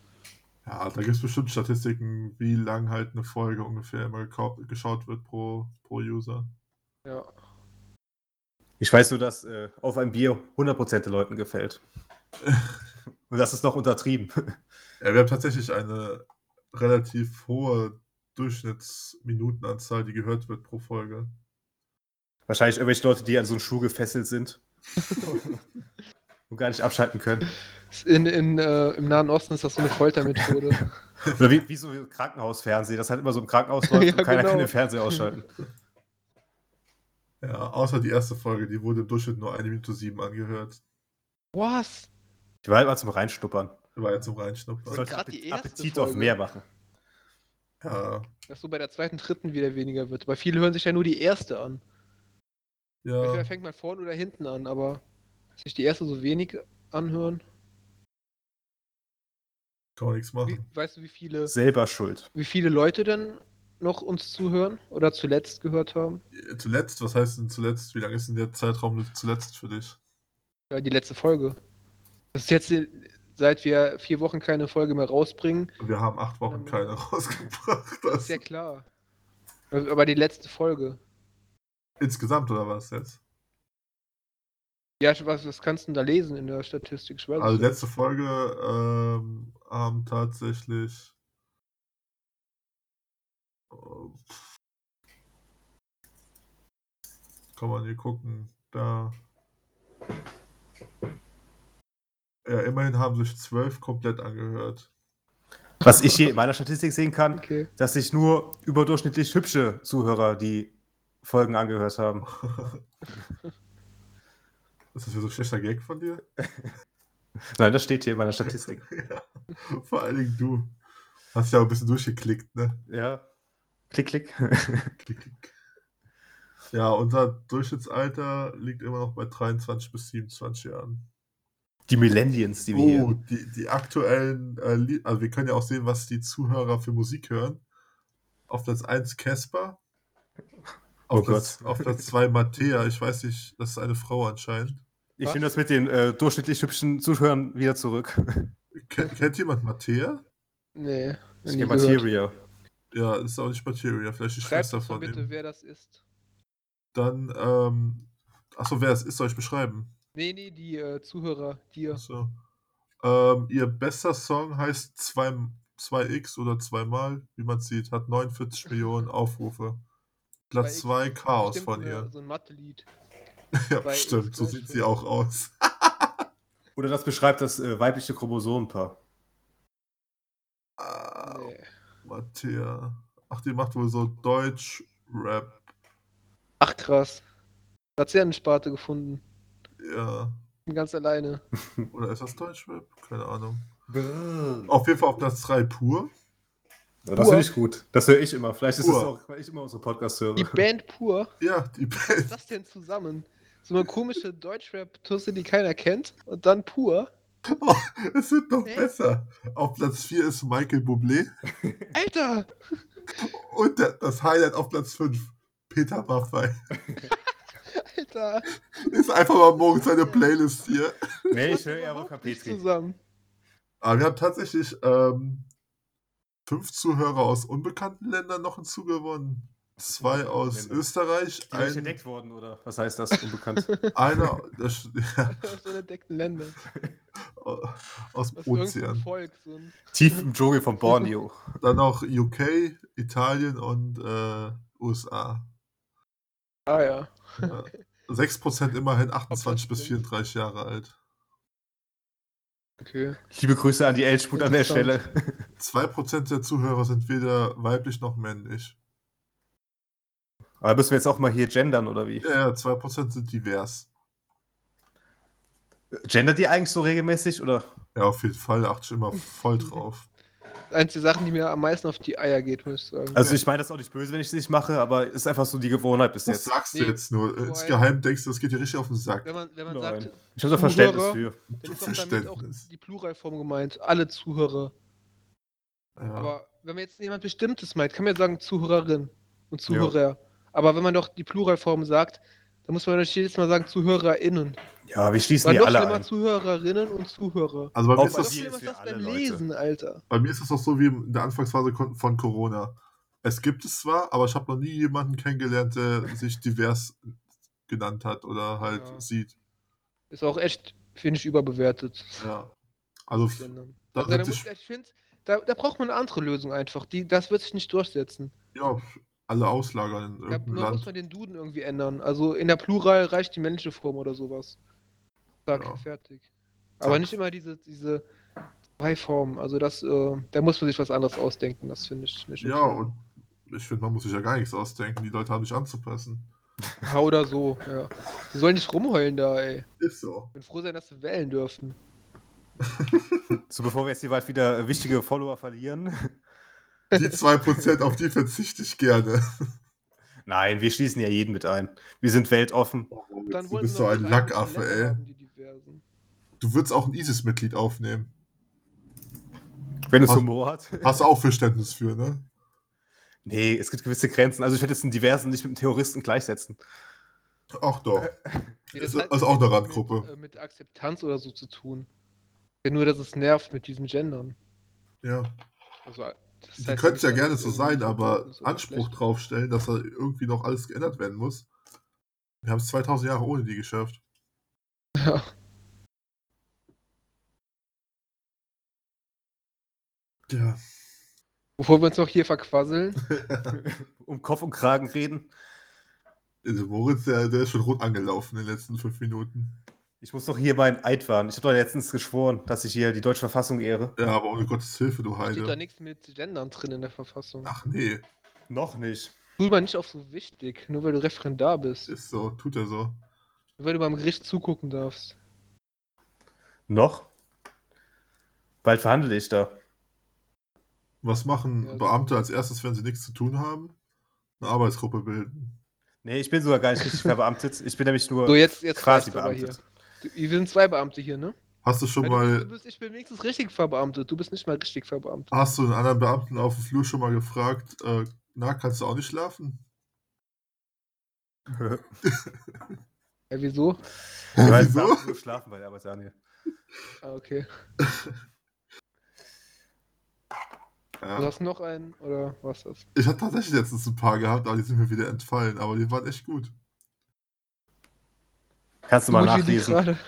Ja, da gibt es bestimmt Statistiken, wie lang halt eine Folge ungefähr immer geschaut wird pro, pro User. Ja. Ich weiß nur, dass äh, auf ein Bier 100% den Leuten gefällt. und das ist noch untertrieben. Ja, wir haben tatsächlich eine relativ hohe Durchschnittsminutenanzahl, die gehört wird pro Folge. Wahrscheinlich irgendwelche Leute, die an so einen Schuh gefesselt sind. und gar nicht abschalten können. In, in, äh, Im Nahen Osten ist das so eine Foltermethode. Oder wie, wie so ein Krankenhausfernsehen, das halt immer so im Krankenhaus läuft Ja, und keiner genau. kann den Fernseher ausschalten. Ja, außer die erste Folge, die wurde im Durchschnitt nur eine Minute sieben angehört. Was? Die war halt mal zum Reinschnuppern. War jetzt zum Reinschnuppern. Das sollte die Appetit, erste Appetit auf mehr machen. Ja, Dass so bei der zweiten, dritten wieder weniger wird. Weil viele hören sich ja nur die erste an. Entweder ja. fängt man vorne oder hinten an, aber sich die erste so wenig anhören. Kann man nichts Wie, machen. weißt du, wie viele, Selber schuld. wie viele Leute denn noch uns zuhören oder zuletzt gehört haben? Zuletzt, was heißt denn zuletzt? Wie lange ist denn der Zeitraum zuletzt für dich? Ja, die letzte Folge. Das ist jetzt, seit wir vier Wochen keine Folge mehr rausbringen, Wir haben acht Wochen keine rausgebracht. das ist ja klar. Aber die letzte Folge. Insgesamt oder was jetzt? Ja, was, was kannst du denn da lesen in der Statistik? Also letzte Folge ähm, haben tatsächlich äh, kann man hier gucken. Da ja, immerhin haben sich zwölf komplett angehört. Was ich hier in meiner Statistik sehen kann, Okay. dass sich nur überdurchschnittlich hübsche Zuhörer die Folgen angehört haben. Ist das für so ein schlechter Gag von dir? Nein, das steht hier in meiner Statistik. ja. Vor allen Dingen du. Hast ja auch ein bisschen durchgeklickt, ne? Ja. Klick, klick. Klick, klick. Ja, unser Durchschnittsalter liegt immer noch bei 23 bis 27 Jahren. Die Millennials, die wir Oh, hier. die, die aktuellen, äh, also wir können ja auch sehen, was die Zuhörer für Musik hören. Auf Platz 1 Casper. Auf, Oh Platz, Gott. auf Platz 2 Mattea, ich weiß nicht, das ist eine Frau anscheinend. Ich nehme das mit den äh, durchschnittlich hübschen Zuhörern wieder zurück. Ken, kennt jemand Mattea? Nee. Nehme gehört. Materia. Ja, ist auch nicht Materia, vielleicht die Schreibt Schwester von bitte, wer das ist. Dann, ähm, achso, wer es ist, soll ich beschreiben? Nee, nee, die äh, Zuhörer, dir. Achso. Ähm, ihr bester Song heißt 2, 2x oder zweimal, wie man sieht, hat 49 Millionen Aufrufe. Platz 2 Chaos von eine- ihr. So ein Mathe-Lied. Ja, Bei stimmt, so sieht sie auch aus. Oder das beschreibt das äh, weibliche Chromosomenpaar. Ah, Nee. Mattea. Ach, die macht wohl so Deutsch-Rap. Ach krass. Da hat sie eine Sparte gefunden. Ja. Bin Ganz alleine. Oder ist das Deutsch-Rap? Keine Ahnung. Auf jeden Fall auf Platz 3 pur. Ja, das finde ich gut. Das höre ich immer. Vielleicht ist es auch, weil ich immer unsere Podcasts höre. Die Band pur. Ja, die Was ist Band. das denn zusammen? So eine komische Deutschrap-Tusse, die keiner kennt. Und dann pur. Oh, es wird noch Hä? besser. Auf Platz 4 ist Michael Bublé. Alter! Und der, das Highlight auf Platz 5. Peter Maffay. Alter. Ist einfach mal morgens seine Playlist hier. Nee, ich höre nicht Petri. zusammen. Aber wir haben tatsächlich ähm, fünf Zuhörer aus unbekannten Ländern noch hinzugewonnen. Zwei aus. Österreich, Die ein, entdeckt worden, oder? Was heißt das? Unbekannt. einer das, ja, Aus entdeckten Ländern. aus dem Ozean. Volk. Ein Tief im Dschungel von Borneo. Dann noch UK, Italien und äh, USA. ah ja. Ja. 6% immerhin 28 bis stimmt. 34 Jahre alt. Okay. Liebe Grüße an die Elchsput an der Stelle. Interessant. 2% der Zuhörer sind weder weiblich noch männlich. Aber müssen wir jetzt auch mal hier gendern, oder wie? Ja, ja, 2% sind divers. Gendert die eigentlich so regelmäßig, oder? Ja, auf jeden Fall achte ich immer voll drauf. Eins der Sachen, die mir am meisten auf die Eier geht, muss ich sagen. Also ich meine das auch nicht böse, wenn ich es nicht mache, aber es ist einfach so die Gewohnheit bis Das jetzt. sagst du Nee, jetzt nur. Insgeheim denkst du, das geht dir richtig auf den Sack. wenn man, wenn man Nein. sagt, Ich habe da Verständnis Zuhörer. für. dann Du ist auch damit auch Verständnis. die Pluralform gemeint. Alle Zuhörer. Ja. Aber wenn man jetzt jemand Bestimmtes meint, kann man ja sagen Zuhörerin und Zuhörer. Aber wenn man doch die Pluralform sagt, dann muss man doch jedes Mal sagen ZuhörerInnen. Ja, wir schließen Weil die alle schlimmer ein. Zuhörerinnen und Zuhörer. Also bei mir, ist das, schlimmer ist das beim Leute. Lesen, Alter. bei mir ist das auch so wie in der Anfangsphase von Corona. Es gibt es zwar, aber ich habe noch nie jemanden kennengelernt, der sich divers genannt hat oder halt Ja. sieht. Ist auch echt, finde ich, überbewertet. Ja. Also, da Also, da, muss, ich finde, da, da braucht man eine andere Lösung einfach. Die, das wird sich nicht durchsetzen. ja, alle auslagern in irgendeinem da muss Land. man den Duden irgendwie ändern. Also in der Plural reicht die männliche Form oder sowas. Sag, Ja. fertig. Aber Zack. nicht immer diese, diese zwei Formen. Also das, äh, da muss man sich was anderes ausdenken. Das finde ich nicht. Ja, und ich finde, man muss sich ja gar nichts ausdenken. Die Leute haben sich anzupassen. Ja, oder so, ja. Die sollen nicht rumheulen da, ey. Ist so. Ich bin froh sein, dass sie wählen dürfen. So, bevor wir jetzt hier bald wieder wichtige Follower verlieren. Die 2%, auf die verzichte ich gerne. Nein, wir schließen ja jeden mit ein. Wir sind weltoffen. Dann du bist so ein Lackaffe, ey. haben. Du würdest auch ein ISIS-Mitglied aufnehmen. Wenn es Humor hat. Hast du auch Verständnis für, ne? Nee, es gibt gewisse Grenzen. Also ich würde jetzt einen Diversen nicht mit einem Terroristen gleichsetzen. Ach doch. Nee, Ist- hat ist auch eine Randgruppe. Mit, äh, mit Akzeptanz oder so zu tun. Ja, nur, dass es nervt mit diesem Gendern. Ja. Also, das Die heißt können es ja gerne so sein, aber oder Anspruch draufstellen, dass da irgendwie noch alles geändert werden muss. Wir haben es 2000 Jahre ohne die geschafft. Ja. Ja. Bevor wir uns noch hier verquasseln. um Kopf und Kragen reden. Also Moritz, der, der ist schon rot angelaufen in den letzten fünf Minuten. Ich muss doch hier meinen Eid wahren. Ich habe doch letztens geschworen, dass ich hier die deutsche Verfassung ehre. Ja, aber ohne Gottes Hilfe, du Steht da Heide. nichts mit Gendern drin in der Verfassung. Ach nee, Noch nicht. Tu mal nicht auf so wichtig, nur weil du Referendar bist. ist so, tut er so. Nur weil du beim Gericht zugucken darfst. Noch? Bald verhandle ich da. Was machen Ja, so- Beamte als erstes, wenn sie nichts zu tun haben? Eine Arbeitsgruppe bilden. Nee, ich bin sogar gar nicht richtig verbeamtet. Ich bin nämlich nur So, jetzt, jetzt quasi beamtet. Du- Wir sind zwei Beamte hier, ne? Hast du schon du, mal, du bist, ich bin wenigstens richtig verbeamtet. Du bist nicht mal richtig verbeamtet. hast du einen anderen Beamten auf dem Flur schon mal gefragt, äh, na, kannst du auch nicht schlafen? Ja, wieso? Weil Wieso? Beamte nur schlafen bei der Arbeit, Daniel. Ah, okay. Du Ja. hast noch einen, oder was das? Ich hatte tatsächlich letztens ein paar gehabt, aber die sind mir wieder entfallen, aber die waren echt gut. Kannst du mal nachlesen.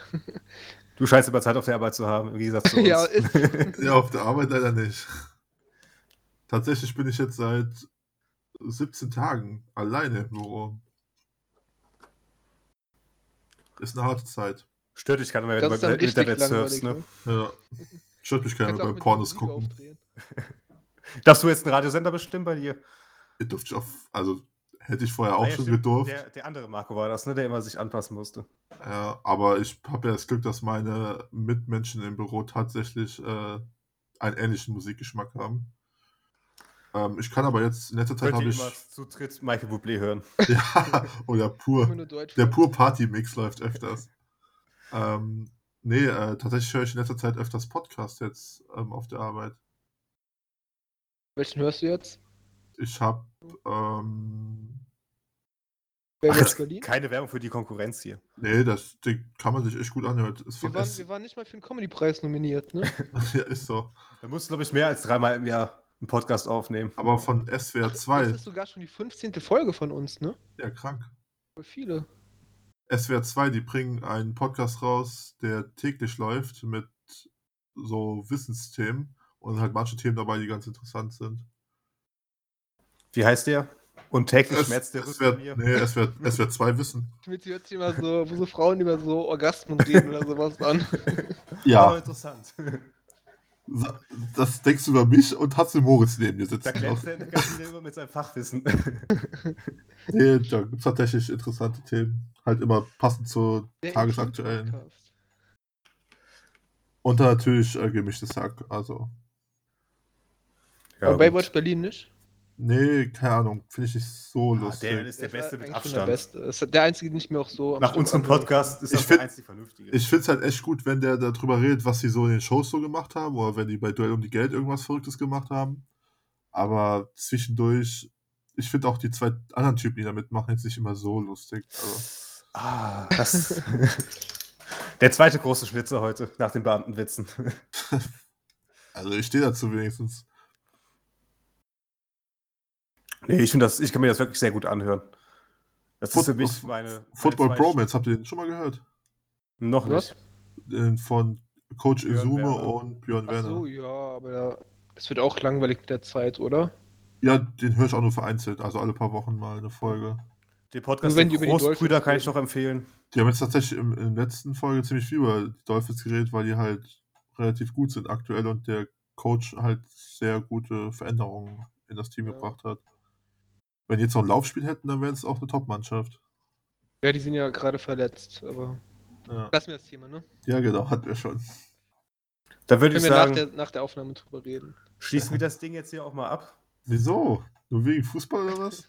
Du scheinst immer Zeit auf der Arbeit zu haben, im Gegensatz zu uns. Ja, Ja, auf der Arbeit leider nicht. Tatsächlich bin ich jetzt seit 17 Tagen alleine im Büro. Ist eine harte Zeit. Stört dich keiner mehr, wenn Das du beim Internet surfst, ne? ne? Ja. Stört mich keiner auch beim Pornos gucken. Darfst du jetzt einen Radiosender bestimmen bei dir? Ihr dürft auf, also hätte ich vorher auch ja, schon stimmt. gedurft. Der, der andere Marco war das, ne? Der immer sich anpassen musste. Ja, aber ich habe ja das Glück, dass meine Mitmenschen im Büro tatsächlich äh, einen ähnlichen Musikgeschmack haben. Ähm, ich kann aber jetzt in letzter Zeit habe ich zu dritt Michael Bublé hören. ja, oder pur der pur Party Mix läuft öfters. Ähm, nee, äh, tatsächlich höre ich in letzter Zeit öfters Podcast jetzt ähm, auf der Arbeit. Welchen hörst du jetzt? Ich habe ähm, Wer Ach, jetzt keine Werbung für die Konkurrenz hier. Nee, das Ding kann man sich echt gut anhören. Wir waren, wir waren nicht mal für den Comedy-Preis nominiert, ne? ja, ist so. Da musst du, glaube ich, mehr als dreimal im Jahr einen Podcast aufnehmen. Aber von SWR Das 2, ist sogar schon die 15. Folge von uns, ne? ja krank. Voll viele. SWR 2, die bringen einen Podcast raus, der täglich läuft mit so Wissensthemen und halt manche Themen dabei, die ganz interessant sind. Wie heißt der? Und täglich Es, schmerzt der es Rücken wird, mir. nee, es wird, es wird zwei wissen. Mit hört sich immer so, wo so Frauen über so Orgasmen reden oder sowas an. Aber Ja, interessant. sa- das denkst du über mich und hast du Moritz neben dir Da sitzen. glänzt der immer mit seinem Fachwissen. Nee, da gibt es tatsächlich interessante Themen. Halt immer passend zu Der tagesaktuellen. Und dann natürlich äh, gemischtes Hack. Also, Ja, Aber. Baywatch Berlin nicht? Nee, keine Ahnung, finde ich nicht so Ah, lustig. der ist der Beste mit Abstand. Der, Beste. Das ist der einzige, den ich mir auch so. Nach unserem. Podcast ist Ich das find- der einzig Vernünftige. Ich finde es halt echt gut, wenn der darüber redet, was sie so in den Shows so gemacht haben oder wenn die bei Duell um die Geld irgendwas Verrücktes gemacht haben. Aber zwischendurch, ich finde auch die zwei anderen Typen, die da mitmachen, jetzt nicht immer so lustig. Also, ah, das. der zweite große Schnitzer heute, nach den Beamtenwitzen. also ich stehe dazu wenigstens. Nee, ich finde das, ich kann mir das wirklich sehr gut anhören. Das Foot- ist für mich meine. Football Bromance, habt ihr den schon mal gehört? Noch Was? nicht. Den von Coach Björn Izume Werner. und Björn Ach Werner. so, ja, aber das wird auch langweilig mit der Zeit, oder? Ja, den höre ich auch nur vereinzelt, also alle paar Wochen mal eine Folge. Den Podcast Nur wenn die Großbrüder kann ich noch empfehlen. Die haben jetzt tatsächlich im, in der letzten Folge ziemlich viel über die Dolphins geredet, weil die halt relativ gut sind aktuell und der Coach halt sehr gute Veränderungen in das Team Ja. gebracht hat. Wenn die jetzt noch ein Laufspiel hätten, dann wäre es auch eine Top-Mannschaft. Ja, die sind ja gerade verletzt, aber. Ja. Lassen wir das Thema, ne? ja, genau, hatten wir schon. Da würde Können ich wir nach sagen, der, nach der Aufnahme drüber reden. schließen wir das Ding jetzt hier auch mal ab. Wieso? Nur wegen Fußball oder was?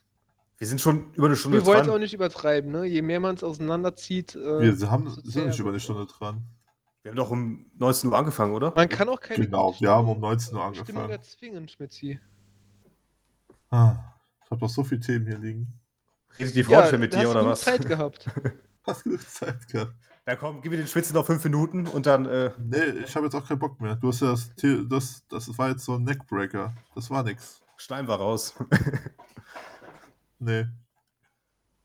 Wir sind schon über eine Stunde Wir wollen es auch dran. nicht übertreiben, ne? Je mehr man es auseinanderzieht, äh, Wir haben, sind nicht über eine Stunde dran. Wir haben doch um 19 Uhr angefangen, oder? Man kann auch keine Genau, wir haben Stimmung- um 19 Uhr Stimmung angefangen. erzwingen, Schmitzi. Ah, ich habe doch so viele Themen hier liegen. Redet die Frau schon mit dir hast oder du was? Zeit gehabt. Hast genug Zeit gehabt. Na komm, gib mir den Schwitzen noch fünf Minuten und dann. Äh, Nee, ich habe jetzt auch keinen Bock mehr. Du hast ja das, das, das war jetzt so ein Neckbreaker. Das war nix. schneiden wir raus. Nee.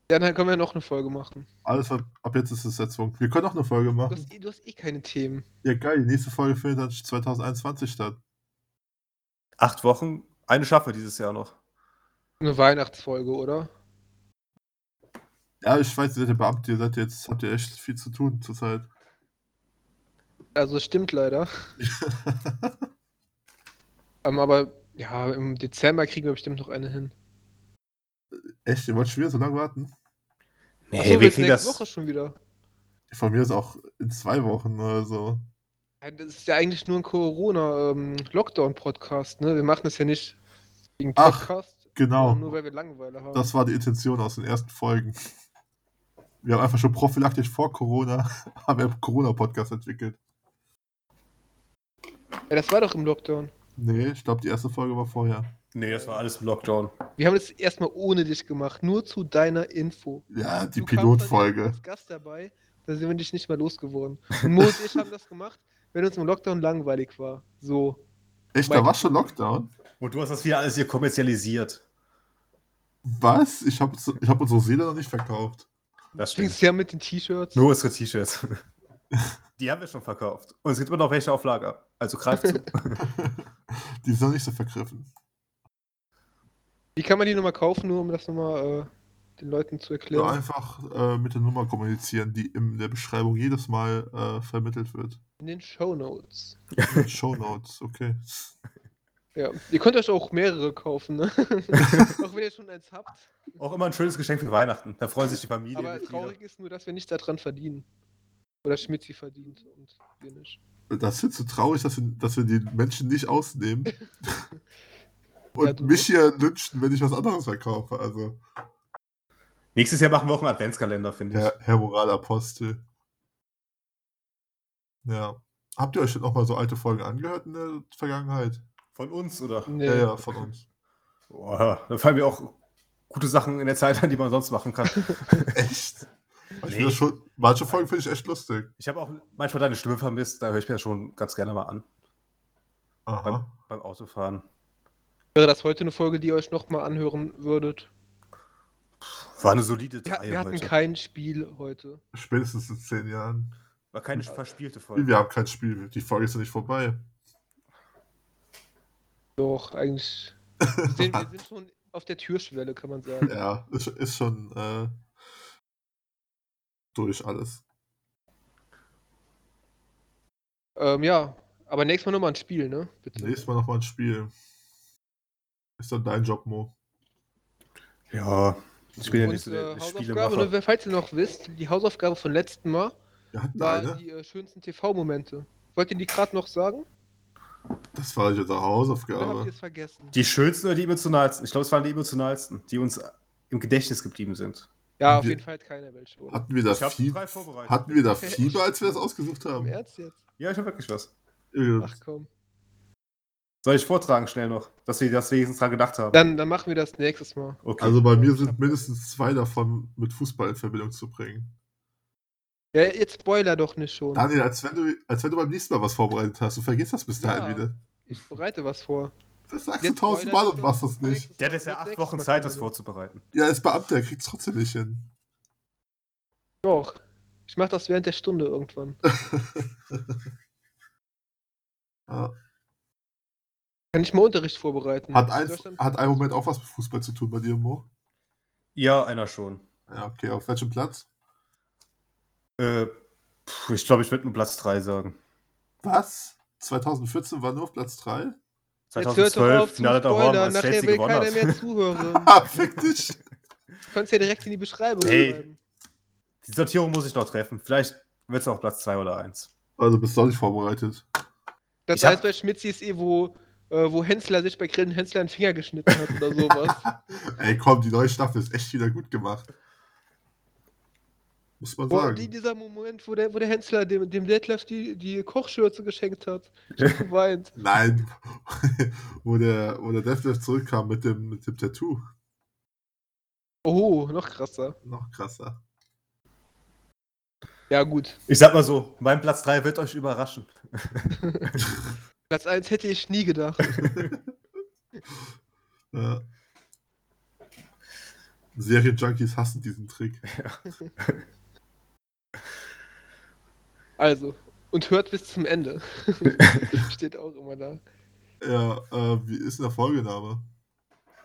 Ja, dann können wir noch eine Folge machen. Alles ab, ab jetzt ist es Setzung. Wir können auch eine Folge Du machen. hast, eh- du hast eh keine Themen. Ja, geil. Die nächste Folge findet dann 2021 statt. Acht Wochen, eine schaffen wir dieses Jahr noch. Eine Weihnachtsfolge, oder? Ja, ich weiß, ihr seid ja Beamte, ihr seid jetzt, habt ihr echt viel zu tun zurzeit. Also stimmt leider. Ähm, aber ja, im Dezember kriegen wir bestimmt noch eine hin. echt, ihr wollt schon wieder so lange warten? Nee, Achso, wir kriegen nächste das. Woche schon wieder. Von mir ist auch in zwei Wochen oder so. Das ist ja eigentlich nur ein Corona-Lockdown-Podcast, ne? Wir machen das ja nicht wegen Ach, Podcast, Genau. nur weil wir Langeweile haben. Das war die Intention aus den ersten Folgen. Wir haben einfach schon prophylaktisch vor Corona haben wir einen Corona-Podcast entwickelt. ja, das war doch im Lockdown. Nee, ich glaube, die erste Folge war vorher. Nee, das war alles im Lockdown. Wir haben das erstmal ohne dich gemacht, nur zu deiner Info. Ja, die Du Pilotfolge. als Gast dabei, da sind wir dich nicht mehr losgeworden. Und Mo und ich haben das gemacht, wenn uns im Lockdown langweilig war. So. Echt, da war schon Lockdown? Und du hast das wieder alles hier kommerzialisiert. Was? Ich habe ich hab unsere Seele noch nicht verkauft. Das stimmt. ja mit den T-Shirts. Nur unsere T-Shirts. Die haben wir schon verkauft. Und es gibt immer noch welche auf Lager. Also greift zu. die sind noch nicht so vergriffen. Wie kann man die nochmal kaufen, nur um das nochmal äh, den Leuten zu erklären? einfach äh, mit der Nummer kommunizieren, die in der Beschreibung jedes Mal äh, vermittelt wird. In den Show Notes. Mit Shownotes, okay. Ja. Ihr könnt euch auch mehrere kaufen, ne? auch wenn ihr schon eins habt. Auch immer ein schönes Geschenk für Weihnachten. Da freuen sich die Familie. Aber traurig ist nur, dass wir nicht daran verdienen. Oder Schmidt sie verdient und wir nicht. Das ist so traurig, dass wir, dass wir die Menschen nicht ausnehmen. Und Ja, mich hier lynchen, wenn ich was anderes verkaufe. Also, Nächstes Jahr machen wir auch einen Adventskalender, finde ich. Herr, Herr Moralapostel. Ja. Habt ihr euch denn noch mal so alte Folgen angehört in der Vergangenheit? Von uns, oder? Nee. Ja, ja, von uns. Boah, da fallen mir auch gute Sachen in der Zeit an, die man sonst machen kann. Echt? Ich Nee. schon, manche Folgen finde ich echt lustig. Ich habe auch manchmal deine Stimme vermisst, da höre ich mir das schon ganz gerne mal an beim, Aha. beim Autofahren. Wäre das heute eine Folge, die ihr euch nochmal anhören würdet? War eine solide Wir, Reihe wir hatten heute. kein Spiel heute. Spätestens in zehn Jahren. War keine verspielte Folge. Wir haben kein Spiel. Die Folge ist ja nicht vorbei. Doch, eigentlich. Wir sind, wir sind schon auf der Türschwelle, kann man sagen. Ja, ist, ist schon äh, durch alles. Ähm, ja, aber nächstes Mal nochmal ein Spiel, ne? Bitte. Nächstes Mal nochmal ein Spiel. Ist dann dein Job, Mo. Ja, ich bin ja nicht so äh, der Hausaufgabe, ne, falls ihr noch wisst, die Hausaufgabe von letzten Mal Wir hatten war eine. die äh, schönsten TV-Momente. Wollt ihr die gerade noch sagen? Das war unsere Hausaufgabe. es vergessen? Die schönsten oder die emotionalsten? Ich glaube, es waren die emotionalsten, die uns im Gedächtnis geblieben sind. ja, auf wir- jeden Fall hat keiner welche. oder? Hatten wir da Ich habe Fieber? drei vorbereitet. Hatten wir da. Fieber, als wir das ausgesucht Im haben? Ernst jetzt? ja, ich habe wirklich was. Ach komm. Soll ich vortragen schnell noch, dass wir das wenigstens dran gedacht haben? Dann, dann machen wir das nächstes Mal. okay. Also bei mir Ich sind mindestens zwei davon mit Fußball in Verbindung zu bringen. Ja, jetzt Spoiler doch nicht schon. Daniel, als wenn du, als wenn du beim nächsten Mal was vorbereitet hast. Du vergisst das bis dahin Ja. wieder. Ich bereite was vor. Das sagst du Jetzt tausendmal Spoiler und machst das nicht. der hat jetzt ja acht Wochen Zeit, das vorzubereiten. Ja, er ist Beamter, er kriegt es trotzdem nicht hin. Doch. Ich mach das während der Stunde irgendwann. Ja. Kann ich mal Unterricht vorbereiten? Hat, ein, hat ein Moment auch was mit Fußball zu tun bei dir, Mo? Ja, einer schon. Ja, okay. Auf welchem Platz? Äh, pf, ich glaube, ich würde nur Platz 3 sagen. Was? 2014 war nur auf Platz 3? Jetzt hört doch 2012, auf zu Finale der Horn, spoilern. als Nachher Chelsea will gewonnen keiner hat. mehr zuhören. Ah, fick dich! Du kannst ja direkt in die Beschreibung Hey. schreiben. Die Sortierung muss ich noch treffen. Vielleicht wird es auch Platz 2 oder 1. Also bist du auch nicht vorbereitet. Das Ich hab- heißt bei Schmitzi ist eh, wo, äh, wo Hensler sich bei Grillen Hensler einen Finger geschnitten hat oder sowas. Ey, komm, die neue Staffel ist echt wieder gut gemacht. Muss man Wo, sagen. die, dieser Moment, wo der, wo der Hensler dem, dem Detlef die, die Kochschürze geschenkt hat. Geweint. Nein, wo der, wo der Deathlift zurückkam mit dem, mit dem Tattoo. Oh, noch krasser. Noch krasser. Ja, gut. Ich sag mal so, mein Platz 3 wird euch überraschen. Platz 1 hätte ich nie gedacht. Ja. Serienjunkies hassen diesen Trick. Also, und hört bis zum Ende. Steht auch immer da. Ja, äh, wie ist denn der Folgename?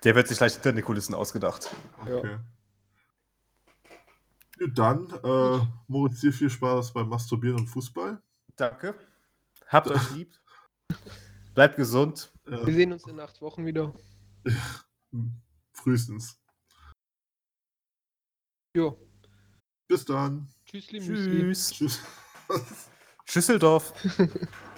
Der wird sich gleich hinter den Kulissen ausgedacht. Ja. Okay. Gut, dann, äh, Moritz, dir viel Spaß beim Masturbieren und Fußball. Danke. Habt euch lieb. Bleibt gesund. Wir Äh, sehen uns in acht Wochen wieder. frühestens. Jo. Bis dann. Tschüssli, Müsli. Tschüss. Tschüss. Schüsseldorf.